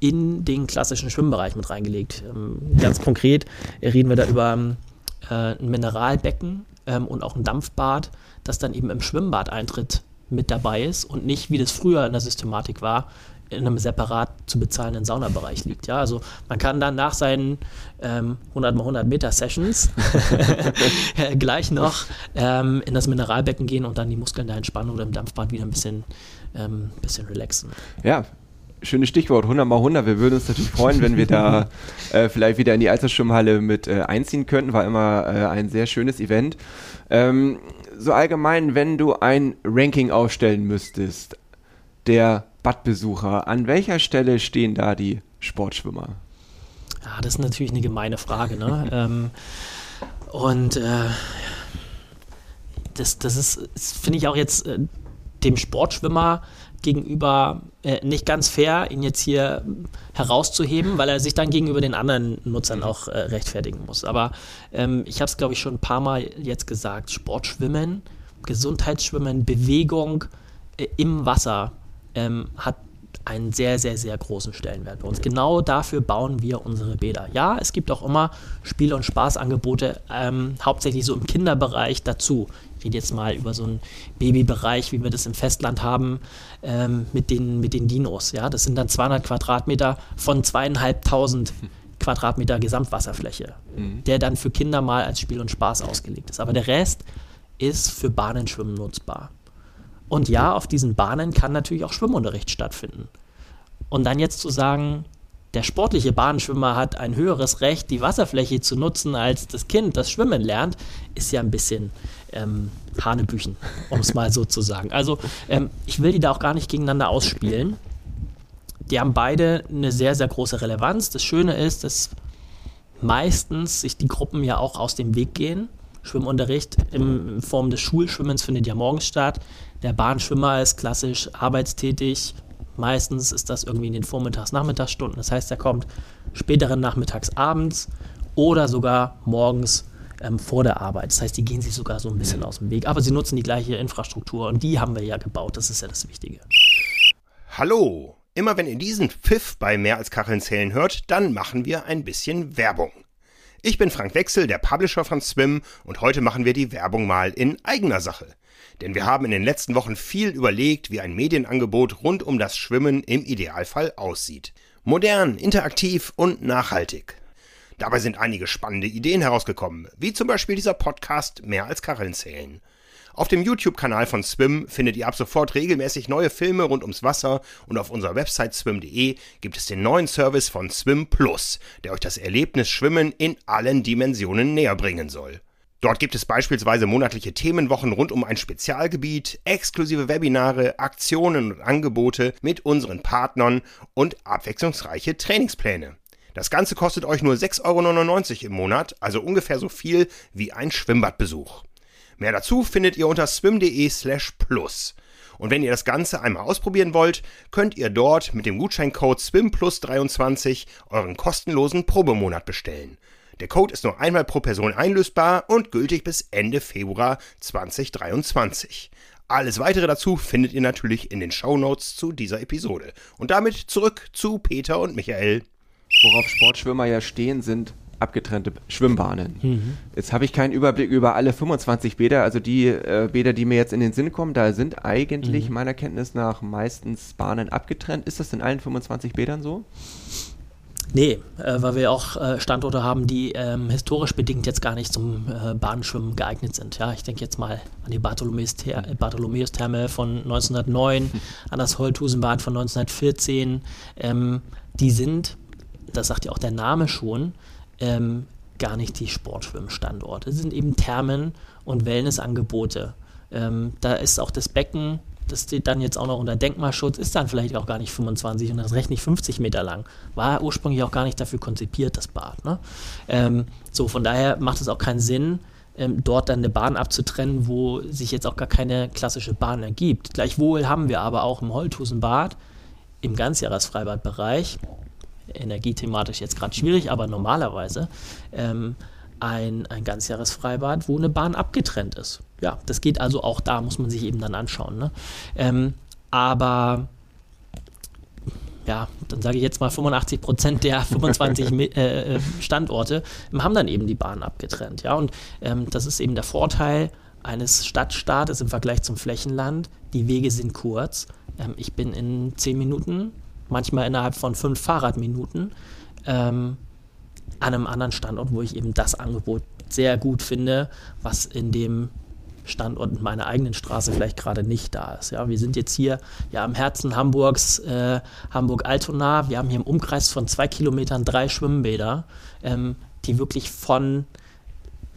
in den klassischen Schwimmbereich mit reingelegt. Ähm, ganz konkret reden wir da über äh, ein Mineralbecken ähm, und auch ein Dampfbad, das dann eben im Schwimmbadeintritt mit dabei ist und nicht, wie das früher in der Systematik war, in einem separat zu bezahlenden Saunabereich liegt. Ja, also man kann dann nach seinen ähm, 100 mal 100 Meter Sessions gleich noch ähm, in das Mineralbecken gehen und dann die Muskeln da entspannen oder im Dampfbad wieder ein bisschen ähm, bisschen relaxen. Ja, schönes Stichwort, 100 mal 100. Wir würden uns natürlich freuen, wenn wir da äh, vielleicht wieder in die Altersschwimmhalle mit äh, einziehen könnten. War immer äh, ein sehr schönes Event. Ähm, so allgemein, wenn du ein Ranking aufstellen müsstest, der Badbesucher, an welcher Stelle stehen da die Sportschwimmer? Ja, das ist natürlich eine gemeine Frage. Ne? ähm, und äh, das, das ist, finde ich auch jetzt äh, dem Sportschwimmer gegenüber äh, nicht ganz fair, ihn jetzt hier herauszuheben, weil er sich dann gegenüber den anderen Nutzern auch äh, rechtfertigen muss. Aber ähm, ich habe es, glaube ich, schon ein paar Mal jetzt gesagt, Sportschwimmen, Gesundheitsschwimmen, Bewegung äh, im Wasser ähm, hat einen sehr, sehr, sehr großen Stellenwert bei uns. Genau dafür bauen wir unsere Bäder. Ja, es gibt auch immer Spiel- und Spaßangebote, ähm, hauptsächlich so im Kinderbereich dazu. Ich rede jetzt mal über so einen Babybereich, wie wir das im Festland haben, ähm, mit, den, mit den Dinos. Ja, das sind dann 200 Quadratmeter von zweieinhalbtausend Quadratmeter Gesamtwasserfläche, mhm. der dann für Kinder mal als Spiel und Spaß ausgelegt ist. Aber der Rest ist für Bahnenschwimmen nutzbar. Und ja, auf diesen Bahnen kann natürlich auch Schwimmunterricht stattfinden. Und dann jetzt zu sagen, der sportliche Bahnschwimmer hat ein höheres Recht, die Wasserfläche zu nutzen, als das Kind, das Schwimmen lernt, ist ja ein bisschen ähm, Hanebüchen, um es mal so zu sagen. Also ähm, ich will die da auch gar nicht gegeneinander ausspielen. Die haben beide eine sehr, sehr große Relevanz. Das Schöne ist, dass meistens sich die Gruppen ja auch aus dem Weg gehen. Schwimmunterricht in Form des Schulschwimmens findet ja morgens statt. Der Bahnschwimmer ist klassisch arbeitstätig. Meistens ist das irgendwie in den Vormittags-Nachmittagsstunden. Das heißt, er kommt späteren Nachmittags, abends oder sogar morgens ähm, vor der Arbeit. Das heißt, die gehen sich sogar so ein bisschen aus dem Weg. Aber sie nutzen die gleiche Infrastruktur und die haben wir ja gebaut. Das ist ja das Wichtige. Hallo! Immer wenn ihr diesen Pfiff bei Mehr als Kacheln zählen hört, dann machen wir ein bisschen Werbung. Ich bin Frank Wechsel, der Publisher von Swim und heute machen wir die Werbung mal in eigener Sache. Denn wir haben in den letzten Wochen viel überlegt, wie ein Medienangebot rund um das Schwimmen im Idealfall aussieht. Modern, interaktiv und nachhaltig. Dabei sind einige spannende Ideen herausgekommen, wie zum Beispiel dieser Podcast Mehr als Kacheln zählen. Auf dem YouTube-Kanal von Swim findet ihr ab sofort regelmäßig neue Filme rund ums Wasser und auf unserer Website swim.de gibt es den neuen Service von Swim Plus, der euch das Erlebnis Schwimmen in allen Dimensionen näher bringen soll. Dort gibt es beispielsweise monatliche Themenwochen rund um ein Spezialgebiet, exklusive Webinare, Aktionen und Angebote mit unseren Partnern und abwechslungsreiche Trainingspläne. Das Ganze kostet euch nur 6,99 Euro im Monat, also ungefähr so viel wie ein Schwimmbadbesuch. Mehr dazu findet ihr unter swim.de slash plus. Und wenn ihr das Ganze einmal ausprobieren wollt, könnt ihr dort mit dem Gutscheincode SWIMPLUS23 euren kostenlosen Probemonat bestellen. Der Code ist nur einmal pro Person einlösbar und gültig bis Ende Februar 2023. Alles weitere dazu findet ihr natürlich in den Show Notes zu dieser Episode. Und damit zurück zu Peter und Michael. Worauf Sportschwimmer ja stehen, sind abgetrennte Schwimmbahnen. Mhm. Jetzt habe ich keinen Überblick über alle 25 Bäder, also die äh, Bäder, die mir jetzt in den Sinn kommen, da sind eigentlich mhm. meiner Kenntnis nach meistens Bahnen abgetrennt. Ist das in allen 25 Bädern so? Nee, äh, weil wir auch äh, Standorte haben, die ähm, historisch bedingt jetzt gar nicht zum äh, Bahnschwimmen geeignet sind. Ja, ich denke jetzt mal an die Bartholomäus-Therme von 1909, hm. an das Holthusenbad von 1914. Ähm, die sind, das sagt ja auch der Name schon, ähm, gar nicht die Sportschwimmstandorte. Es sind eben Thermen und Wellnessangebote. Ähm, da ist auch das Becken das steht dann jetzt auch noch unter Denkmalschutz, ist dann vielleicht auch gar nicht 25 und das recht nicht 50 Meter lang. War ursprünglich auch gar nicht dafür konzipiert, das Bad. Ne? Ähm, so, von daher macht es auch keinen Sinn, ähm, dort dann eine Bahn abzutrennen, wo sich jetzt auch gar keine klassische Bahn ergibt. Gleichwohl haben wir aber auch im Holthusenbad im Ganzjahresfreibadbereich, energiethematisch jetzt gerade schwierig, aber normalerweise, ähm, ein, ein Ganzjahresfreibad, wo eine Bahn abgetrennt ist. Ja, das geht also auch da, muss man sich eben dann anschauen. Ne? Ähm, aber ja, dann sage ich jetzt mal 85 Prozent der 25 äh, äh, Standorte haben dann eben die Bahn abgetrennt. Ja, und ähm, das ist eben der Vorteil eines Stadtstaates im Vergleich zum Flächenland. Die Wege sind kurz. Ähm, ich bin in 10 Minuten, manchmal innerhalb von 5 Fahrradminuten ähm, an einem anderen Standort, wo ich eben das Angebot sehr gut finde, was in dem Standort in meiner eigenen Straße vielleicht gerade nicht da ist. Ja, wir sind jetzt hier ja am Herzen Hamburgs, äh, Hamburg-Altona. Wir haben hier im Umkreis von zwei Kilometern drei Schwimmbäder, ähm, die wirklich von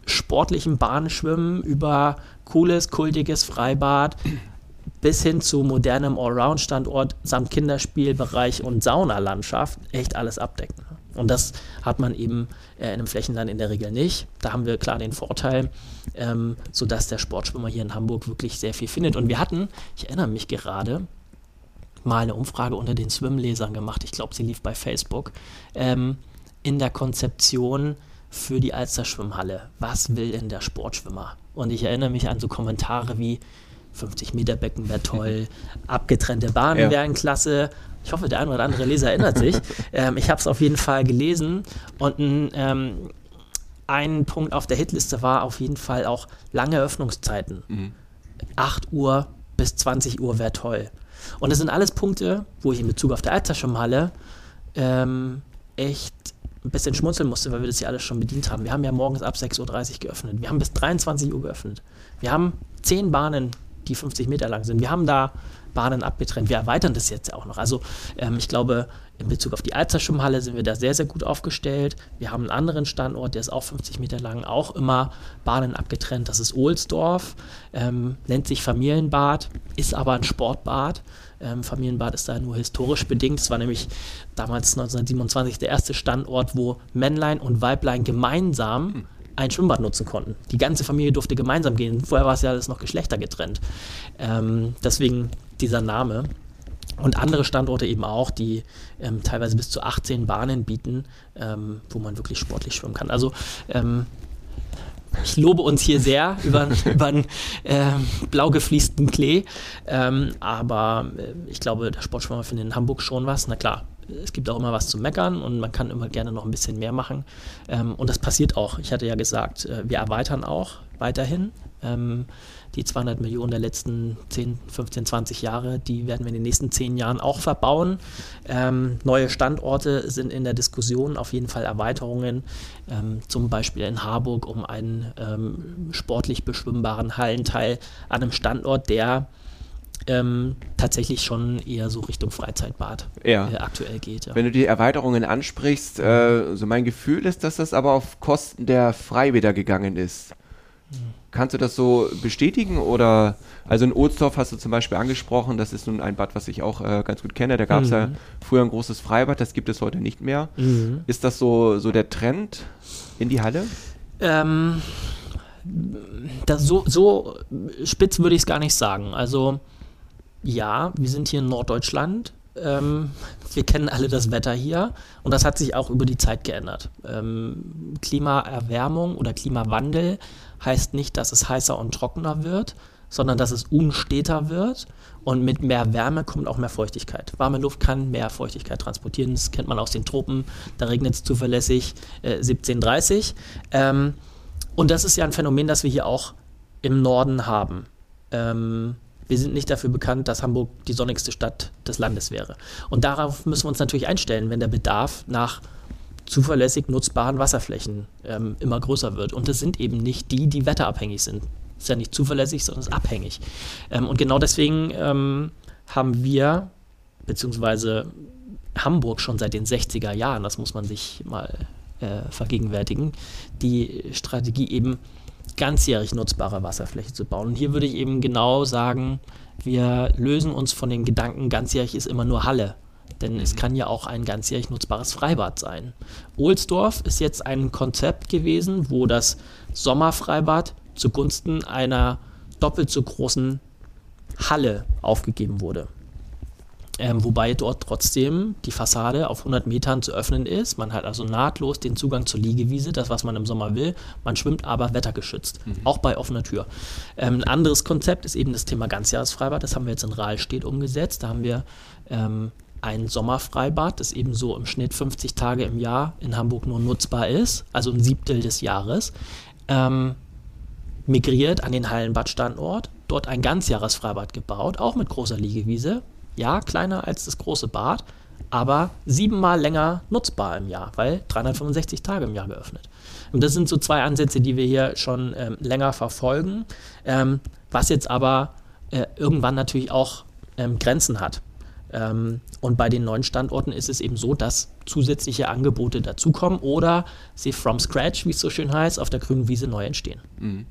sportlichem Bahnschwimmen über cooles, kultiges Freibad bis hin zu modernem Allround-Standort samt Kinderspielbereich und Saunalandschaft echt alles abdecken. Und das hat man eben äh, in einem Flächenland in der Regel nicht. Da haben wir klar den Vorteil, ähm, sodass der Sportschwimmer hier in Hamburg wirklich sehr viel findet. Und wir hatten, ich erinnere mich gerade, mal eine Umfrage unter den Swim-Lesern gemacht. Ich glaube, sie lief bei Facebook. Ähm, in der Konzeption für die Alster-Schwimmhalle. Was will denn der Sportschwimmer? Und ich erinnere mich an so Kommentare wie 50 Meter Becken wäre toll, abgetrennte Bahnen ja. wären klasse, ich hoffe, der eine oder andere Leser erinnert sich. ähm, ich habe es auf jeden Fall gelesen und ein, ähm, ein Punkt auf der Hitliste war auf jeden Fall auch lange Öffnungszeiten. Mhm. 8 Uhr bis 20 Uhr wäre toll. Und das sind alles Punkte, wo ich in Bezug auf der Altersschwimmhalle ähm, echt ein bisschen schmunzeln musste, weil wir das ja alles schon bedient haben. Wir haben ja morgens ab 6.30 Uhr geöffnet. Wir haben bis 23 Uhr geöffnet. Wir haben zehn Bahnen, die 50 Meter lang sind. Wir haben da Bahnen abgetrennt. Wir erweitern das jetzt auch noch. Also ähm, ich glaube, in Bezug auf die Alzerschwimmhalle sind wir da sehr, sehr gut aufgestellt. Wir haben einen anderen Standort, der ist auch 50 Meter lang, auch immer Bahnen abgetrennt. Das ist Ohlsdorf, ähm, nennt sich Familienbad, ist aber ein Sportbad. Ähm, Familienbad ist da nur historisch bedingt. Es war nämlich damals 1927 der erste Standort, wo Männlein und Weiblein gemeinsam hm ein Schwimmbad nutzen konnten. Die ganze Familie durfte gemeinsam gehen. Vorher war es ja alles noch geschlechtergetrennt. Ähm, deswegen dieser Name. Und andere Standorte eben auch, die ähm, teilweise bis zu 18 Bahnen bieten, ähm, wo man wirklich sportlich schwimmen kann. Also ähm, ich lobe uns hier sehr über, über einen äh, blau gefliesten Klee. Ähm, aber äh, ich glaube, der Sportschwimmer findet in Hamburg schon was. Na klar, es gibt auch immer was zu meckern und man kann immer gerne noch ein bisschen mehr machen. Ähm, und das passiert auch. Ich hatte ja gesagt, äh, wir erweitern auch weiterhin. Ähm, die 200 Millionen der letzten 10, 15, 20 Jahre, die werden wir in den nächsten 10 Jahren auch verbauen. Ähm, neue Standorte sind in der Diskussion, auf jeden Fall Erweiterungen, ähm, zum Beispiel in Harburg um einen ähm, sportlich beschwimmbaren Hallenteil an einem Standort, der ähm, tatsächlich schon eher so Richtung Freizeitbad ja. äh, aktuell geht. Ja. Wenn du die Erweiterungen ansprichst, äh, so mein Gefühl ist, dass das aber auf Kosten der Freibäder gegangen ist. Kannst du das so bestätigen oder also in Ohlsdorf hast du zum Beispiel angesprochen, das ist nun ein Bad, was ich auch äh, ganz gut kenne. Da gab es mhm. ja früher ein großes Freibad, das gibt es heute nicht mehr. Mhm. Ist das so, so der Trend in die Halle? Ähm, das so, so spitz würde ich es gar nicht sagen. Also ja, wir sind hier in Norddeutschland. Ähm, wir kennen alle das Wetter hier und das hat sich auch über die Zeit geändert. Ähm, Klimaerwärmung oder Klimawandel heißt nicht, dass es heißer und trockener wird, sondern dass es unsteter wird und mit mehr Wärme kommt auch mehr Feuchtigkeit. Warme Luft kann mehr Feuchtigkeit transportieren. Das kennt man aus den Tropen. Da regnet es zuverlässig äh, 1730. Ähm, und das ist ja ein Phänomen, das wir hier auch im Norden haben. Ähm, wir sind nicht dafür bekannt, dass Hamburg die sonnigste Stadt des Landes wäre. Und darauf müssen wir uns natürlich einstellen, wenn der Bedarf nach zuverlässig nutzbaren Wasserflächen ähm, immer größer wird. Und das sind eben nicht die, die wetterabhängig sind. Ist ja nicht zuverlässig, sondern ist abhängig. Ähm, und genau deswegen ähm, haben wir, beziehungsweise Hamburg schon seit den 60er Jahren, das muss man sich mal äh, vergegenwärtigen, die Strategie eben ganzjährig nutzbare Wasserfläche zu bauen. Und hier würde ich eben genau sagen, wir lösen uns von dem Gedanken, ganzjährig ist immer nur Halle. Denn mhm. es kann ja auch ein ganzjährig nutzbares Freibad sein. Ohlsdorf ist jetzt ein Konzept gewesen, wo das Sommerfreibad zugunsten einer doppelt so großen Halle aufgegeben wurde ähm, wobei dort trotzdem die Fassade auf 100 Metern zu öffnen ist. Man hat also nahtlos den Zugang zur Liegewiese, das, was man im Sommer will. Man schwimmt aber wettergeschützt, mhm. auch bei offener Tür. Ähm, ein anderes Konzept ist eben das Thema Ganzjahresfreibad. Das haben wir jetzt in Rahlstedt umgesetzt. Da haben wir ähm, ein Sommerfreibad, das eben so im Schnitt 50 Tage im Jahr in Hamburg nur nutzbar ist, also ein Siebtel des Jahres. Ähm, migriert an den Hallenbadstandort, dort ein Ganzjahresfreibad gebaut, auch mit großer Liegewiese, ja, kleiner als das große Bad, aber siebenmal länger nutzbar im Jahr, weil 365 Tage im Jahr geöffnet. Und das sind so zwei Ansätze, die wir hier schon ähm, länger verfolgen, ähm, was jetzt aber äh, irgendwann natürlich auch ähm, Grenzen hat. Ähm, und bei den neuen Standorten ist es eben so, dass zusätzliche Angebote dazukommen oder sie from scratch, wie es so schön heißt, auf der grünen Wiese neu entstehen. Mhm.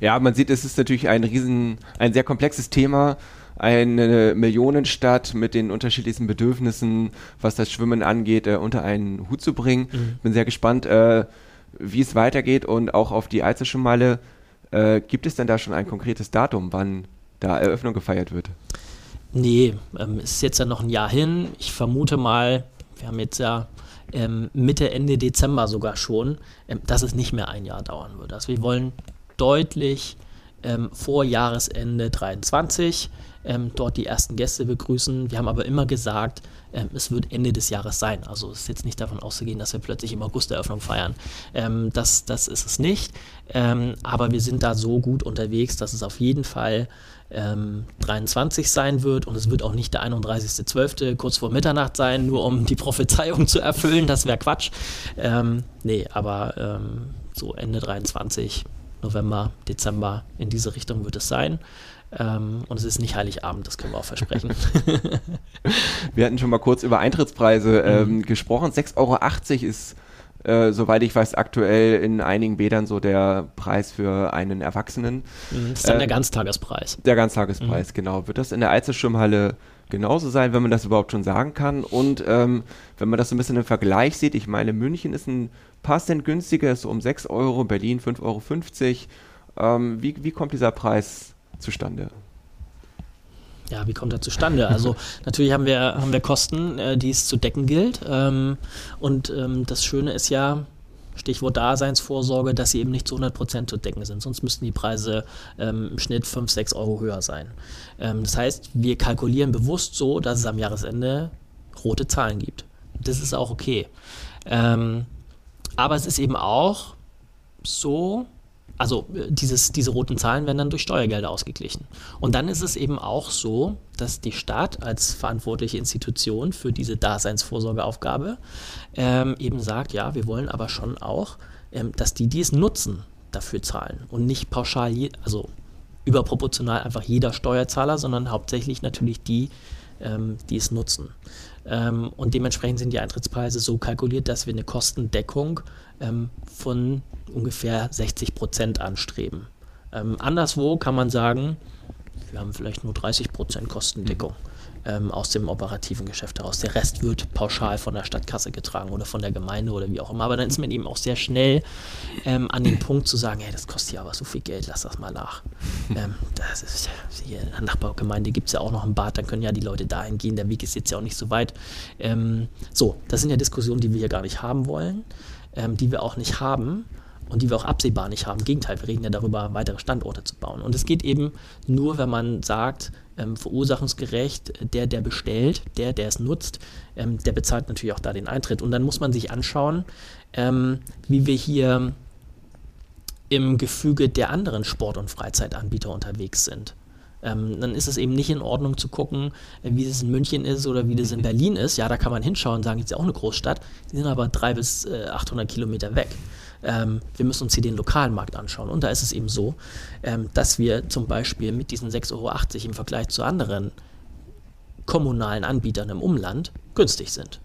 Ja, man sieht, es ist natürlich ein riesen, ein sehr komplexes Thema eine Millionenstadt mit den unterschiedlichsten Bedürfnissen, was das Schwimmen angeht, äh, unter einen Hut zu bringen. Mhm. Bin sehr gespannt, äh, wie es weitergeht und auch auf die Alzerschumale. Äh, gibt es denn da schon ein konkretes Datum, wann da Eröffnung gefeiert wird? Nee, ähm, ist jetzt ja noch ein Jahr hin. Ich vermute mal, wir haben jetzt ja ähm, Mitte, Ende Dezember sogar schon, ähm, dass es nicht mehr ein Jahr dauern wird. Also wir wollen deutlich ähm, vor Jahresende 23 ähm, dort die ersten Gäste begrüßen. Wir haben aber immer gesagt, ähm, es wird Ende des Jahres sein. Also es ist jetzt nicht davon auszugehen, dass wir plötzlich im August Eröffnung feiern. Ähm, das, das ist es nicht. Ähm, aber wir sind da so gut unterwegs, dass es auf jeden Fall 23 ähm, sein wird und es wird auch nicht der 31.12. kurz vor Mitternacht sein, nur um die Prophezeiung zu erfüllen. Das wäre Quatsch. Ähm, nee, aber so Ende 23 November, Dezember, in diese Richtung wird es sein. Ähm, und es ist nicht Heiligabend, das können wir auch versprechen. wir hatten schon mal kurz über Eintrittspreise ähm, mhm. gesprochen. 6,80 Euro ist, äh, soweit ich weiß, aktuell in einigen Bädern so der Preis für einen Erwachsenen. Mhm, das ist dann äh, der Ganztagespreis. Der Ganztagespreis, mhm. genau. Wird das in der Einzelschwimmhalle genauso sein, wenn man das überhaupt schon sagen kann? Und ähm, wenn man das so ein bisschen im Vergleich sieht, ich meine, München ist ein paar Cent günstiger, ist so um 6 Euro, Berlin 5,50 Euro. Ähm, wie, wie kommt dieser Preis zustande? Ja, wie kommt er zustande? Also natürlich haben wir, haben wir Kosten, äh, die es zu decken gilt. Ähm, und ähm, das Schöne ist ja, Stichwort Daseinsvorsorge, dass sie eben nicht zu 100% zu decken sind. Sonst müssten die Preise ähm, im Schnitt 5, 6 Euro höher sein. Ähm, das heißt, wir kalkulieren bewusst so, dass es am Jahresende rote Zahlen gibt. Das ist auch okay. Ähm, aber es ist eben auch so, also äh, dieses, diese roten Zahlen werden dann durch Steuergelder ausgeglichen. Und dann ist es eben auch so, dass die Stadt als verantwortliche Institution für diese Daseinsvorsorgeaufgabe ähm, eben sagt, ja, wir wollen aber schon auch, ähm, dass die, die es nutzen, dafür zahlen und nicht pauschal, je, also überproportional einfach jeder Steuerzahler, sondern hauptsächlich natürlich die, ähm, die es nutzen. Ähm, und dementsprechend sind die Eintrittspreise so kalkuliert, dass wir eine Kostendeckung ähm, von ungefähr 60 Prozent anstreben. Ähm, anderswo kann man sagen, wir haben vielleicht nur 30 Prozent Kostendeckung ähm, aus dem operativen Geschäft heraus. Der Rest wird pauschal von der Stadtkasse getragen oder von der Gemeinde oder wie auch immer. Aber dann ist man eben auch sehr schnell ähm, an dem Punkt zu sagen, hey, das kostet ja aber so viel Geld, lass das mal nach. Ähm, das ist, hier in der Nachbargemeinde gibt es ja auch noch ein Bad, dann können ja die Leute dahin gehen. Der Weg ist jetzt ja auch nicht so weit. Ähm, so, das sind ja Diskussionen, die wir hier gar nicht haben wollen, ähm, die wir auch nicht haben. Und die wir auch absehbar nicht haben. Im Gegenteil, wir reden ja darüber, weitere Standorte zu bauen. Und es geht eben nur, wenn man sagt, ähm, verursachungsgerecht, der, der bestellt, der, der es nutzt, ähm, der bezahlt natürlich auch da den Eintritt. Und dann muss man sich anschauen, ähm, wie wir hier im Gefüge der anderen Sport- und Freizeitanbieter unterwegs sind. Ähm, dann ist es eben nicht in Ordnung zu gucken, äh, wie es in München ist oder wie das in Berlin ist. Ja, da kann man hinschauen und sagen, es ist ja auch eine Großstadt. Die sind aber 300 bis äh, 800 Kilometer weg. Ähm, wir müssen uns hier den lokalen Markt anschauen. Und da ist es eben so, ähm, dass wir zum Beispiel mit diesen 6,80 Euro im Vergleich zu anderen kommunalen Anbietern im Umland günstig sind.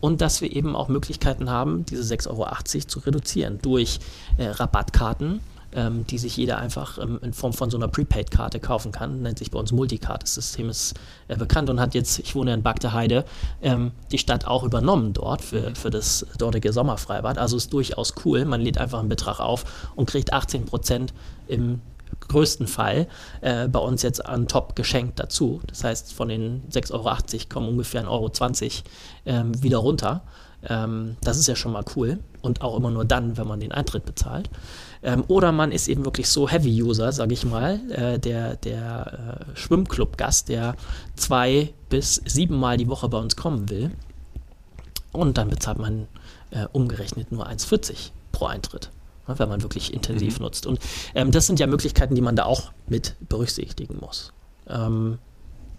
Und dass wir eben auch Möglichkeiten haben, diese 6,80 Euro zu reduzieren durch äh, Rabattkarten, ähm, die sich jeder einfach ähm, in Form von so einer Prepaid-Karte kaufen kann. Nennt sich bei uns Multicard. Das System ist äh, bekannt und hat jetzt, ich wohne in Bagdeheide, ähm, die Stadt auch übernommen dort für, für das dortige Sommerfreibad. Also ist durchaus cool. Man lädt einfach einen Betrag auf und kriegt 18 Prozent im größten Fall äh, bei uns jetzt an Top geschenkt dazu. Das heißt, von den 6,80 Euro kommen ungefähr 1,20 Euro ähm, wieder runter. Ähm, das ist ja schon mal cool und auch immer nur dann, wenn man den Eintritt bezahlt. Ähm, oder man ist eben wirklich so Heavy-User, sage ich mal, äh, der, der äh, Schwimmclub-Gast, der zwei bis sieben Mal die Woche bei uns kommen will. Und dann bezahlt man äh, umgerechnet nur 1,40 pro Eintritt, ne, wenn man wirklich intensiv mhm. nutzt. Und ähm, das sind ja Möglichkeiten, die man da auch mit berücksichtigen muss. Ähm,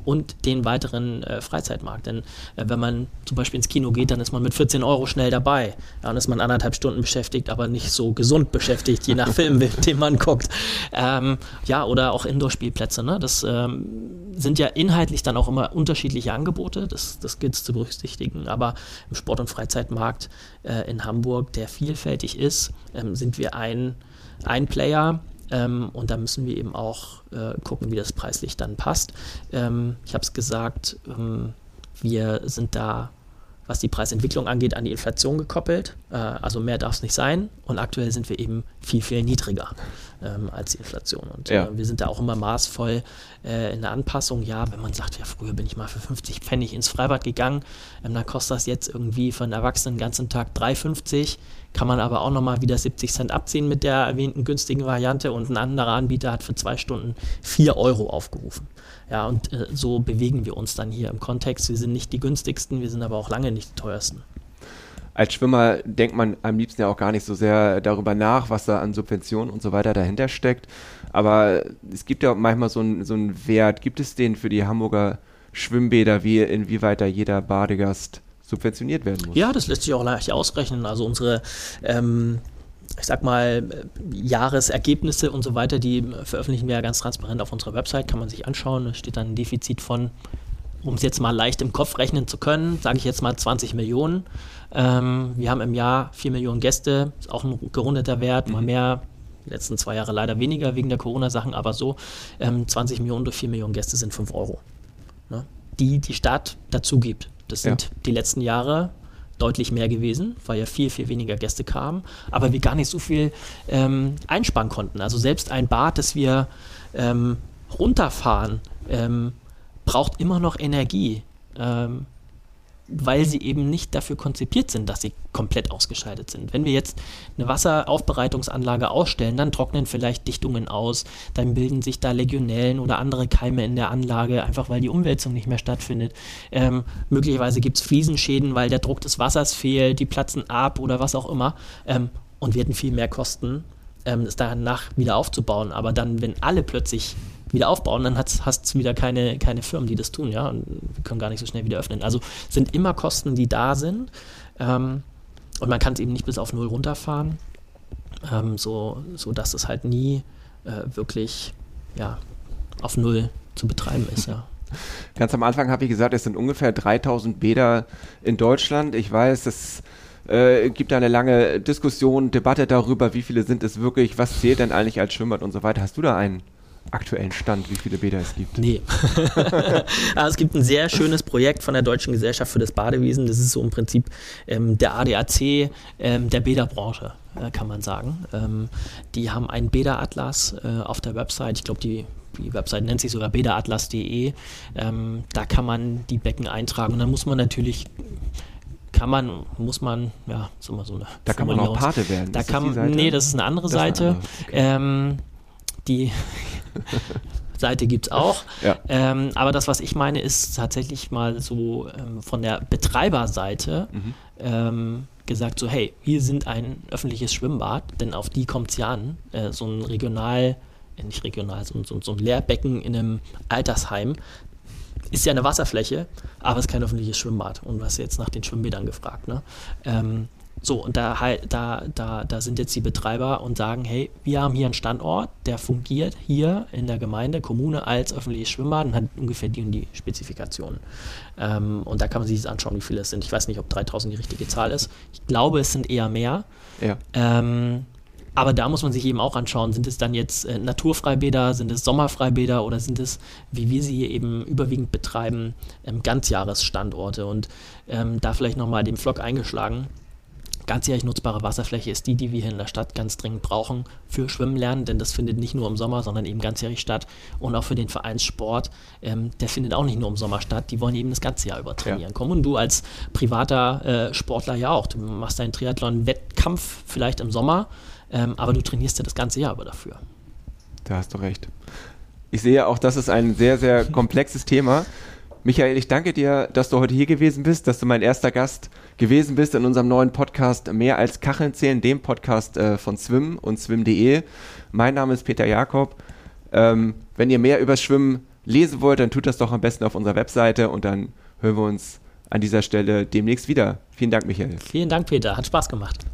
und den weiteren äh, Freizeitmarkt. Denn äh, wenn man zum Beispiel ins Kino geht, dann ist man mit 14 Euro schnell dabei. Ja, dann ist man anderthalb Stunden beschäftigt, aber nicht so gesund beschäftigt, je nach Film, den man guckt. Ähm, ja, oder auch Indoor-Spielplätze. Ne? Das ähm, sind ja inhaltlich dann auch immer unterschiedliche Angebote. Das, das gilt es zu berücksichtigen. Aber im Sport- und Freizeitmarkt äh, in Hamburg, der vielfältig ist, ähm, sind wir ein, ein Player ähm, und da müssen wir eben auch äh, gucken, wie das preislich dann passt. Ähm, ich habe es gesagt, ähm, wir sind da was die Preisentwicklung angeht, an die Inflation gekoppelt. Äh, also mehr darf es nicht sein. Und aktuell sind wir eben viel, viel niedriger ähm, als die Inflation. Und ja. äh, wir sind da auch immer maßvoll äh, in der Anpassung. Ja, wenn man sagt, ja, früher bin ich mal für 50 Pfennig ins Freibad gegangen, ähm, dann kostet das jetzt irgendwie für einen Erwachsenen den ganzen Tag 3,50 kann man aber auch nochmal wieder 70 Cent abziehen mit der erwähnten günstigen Variante und ein anderer Anbieter hat für zwei Stunden 4 Euro aufgerufen. Ja, und äh, so bewegen wir uns dann hier im Kontext. Wir sind nicht die günstigsten, wir sind aber auch lange nicht die teuersten. Als Schwimmer denkt man am liebsten ja auch gar nicht so sehr darüber nach, was da an Subventionen und so weiter dahinter steckt. Aber es gibt ja manchmal so einen so Wert. Gibt es den für die Hamburger Schwimmbäder, wie inwieweit da jeder Badegast subventioniert werden muss? Ja, das lässt sich auch leicht ausrechnen. Also unsere ähm, ich sag mal, Jahresergebnisse und so weiter, die veröffentlichen wir ja ganz transparent auf unserer Website, kann man sich anschauen. Da steht dann ein Defizit von, um es jetzt mal leicht im Kopf rechnen zu können, sage ich jetzt mal 20 Millionen. Ähm, wir haben im Jahr 4 Millionen Gäste, ist auch ein gerundeter Wert, mhm. mal mehr, die letzten zwei Jahre leider weniger wegen der Corona-Sachen, aber so, ähm, 20 Millionen durch 4 Millionen Gäste sind 5 Euro, ne? die die Stadt dazu gibt. Das sind ja. die letzten Jahre deutlich mehr gewesen, weil ja viel, viel weniger Gäste kamen, aber wir gar nicht so viel ähm, einsparen konnten. Also selbst ein Bad, das wir ähm, runterfahren, ähm, braucht immer noch Energie. Weil sie eben nicht dafür konzipiert sind, dass sie komplett ausgeschaltet sind. Wenn wir jetzt eine Wasseraufbereitungsanlage ausstellen, dann trocknen vielleicht Dichtungen aus, dann bilden sich da Legionellen oder andere Keime in der Anlage, einfach weil die Umwälzung nicht mehr stattfindet. Ähm, möglicherweise gibt es Fliesenschäden, weil der Druck des Wassers fehlt, die platzen ab oder was auch immer. Ähm, und hätten viel mehr Kosten, ähm, es danach wieder aufzubauen. Aber dann, wenn alle plötzlich wieder aufbauen, dann hast du wieder keine, keine Firmen, die das tun, ja, und wir können gar nicht so schnell wieder öffnen. Also sind immer Kosten, die da sind ähm, und man kann es eben nicht bis auf Null runterfahren, ähm, so, so dass es halt nie äh, wirklich, ja, auf Null zu betreiben ist, ja. Ganz am Anfang habe ich gesagt, es sind ungefähr 3000 Bäder in Deutschland. Ich weiß, es äh, gibt da eine lange Diskussion, Debatte darüber, wie viele sind es wirklich, was zählt denn eigentlich als Schwimmbad und so weiter. Hast du da einen aktuellen Stand, wie viele Bäder es gibt? Nee. also es gibt ein sehr schönes Projekt von der Deutschen Gesellschaft für das Badewesen. Das ist so im Prinzip ähm, der ADAC ähm, der Bäderbranche, äh, kann man sagen. Ähm, die haben einen Bäderatlas äh, auf der Website. Ich glaube, die die Website nennt sich sogar bäderatlas.de. Ähm, da kann man die Becken eintragen. Und dann muss man natürlich kann man, muss man, ja, so mal so eine. Da kann man auch Pate werden. Da kann, das nee, das ist eine andere das Seite. Eine andere. Okay. Ähm, die Seite gibt es auch. Ja. Ähm, aber das, was ich meine, ist tatsächlich mal so ähm, von der Betreiberseite mhm. ähm, gesagt, so hey, wir sind ein öffentliches Schwimmbad, denn auf die kommt es ja an. Äh, so ein regional, äh, nicht regional, so, so, so ein Lehrbecken in einem Altersheim, ist ja eine Wasserfläche, aber es ist kein öffentliches Schwimmbad. Und hast jetzt nach den Schwimmbädern gefragt. Ne? So, und da, da, da, da sind jetzt die Betreiber und sagen, hey, wir haben hier einen Standort, der fungiert hier in der Gemeinde, Kommune als öffentliches Schwimmbad und hat ungefähr die und die Spezifikationen. Ähm, und da kann man sich das anschauen, wie viele es sind. Ich weiß nicht, ob 3000 die richtige Zahl ist. Ich glaube, es sind eher mehr. Ja. Ähm, aber da muss man sich eben auch anschauen, sind es dann jetzt äh, Naturfreibäder, sind es Sommerfreibäder oder sind es, wie wir sie eben überwiegend betreiben, ähm, Ganzjahresstandorte? Und ähm, da vielleicht nochmal den Vlog eingeschlagen ganzjährig nutzbare Wasserfläche ist die, die wir hier in der Stadt ganz dringend brauchen für Schwimmen lernen, denn das findet nicht nur im Sommer, sondern eben ganzjährig statt. Und auch für den Vereinssport, ähm, der findet auch nicht nur im Sommer statt, die wollen eben das ganze Jahr über trainieren ja. kommen. Und du als privater äh, Sportler ja auch. Du machst deinen Triathlon-Wettkampf vielleicht im Sommer, ähm, aber du trainierst ja das ganze Jahr über dafür. Da hast du recht. Ich sehe auch, das ist ein sehr, sehr komplexes Thema. Michael, ich danke dir, dass du heute hier gewesen bist, dass du mein erster Gast gewesen bist in unserem neuen Podcast Mehr als Kacheln zählen, dem Podcast äh, von Swim und swim.de. Mein Name ist Peter Jakob. Ähm, wenn ihr mehr über Schwimmen lesen wollt, dann tut das doch am besten auf unserer Webseite und dann hören wir uns an dieser Stelle demnächst wieder. Vielen Dank, Michael. Vielen Dank, Peter. Hat Spaß gemacht.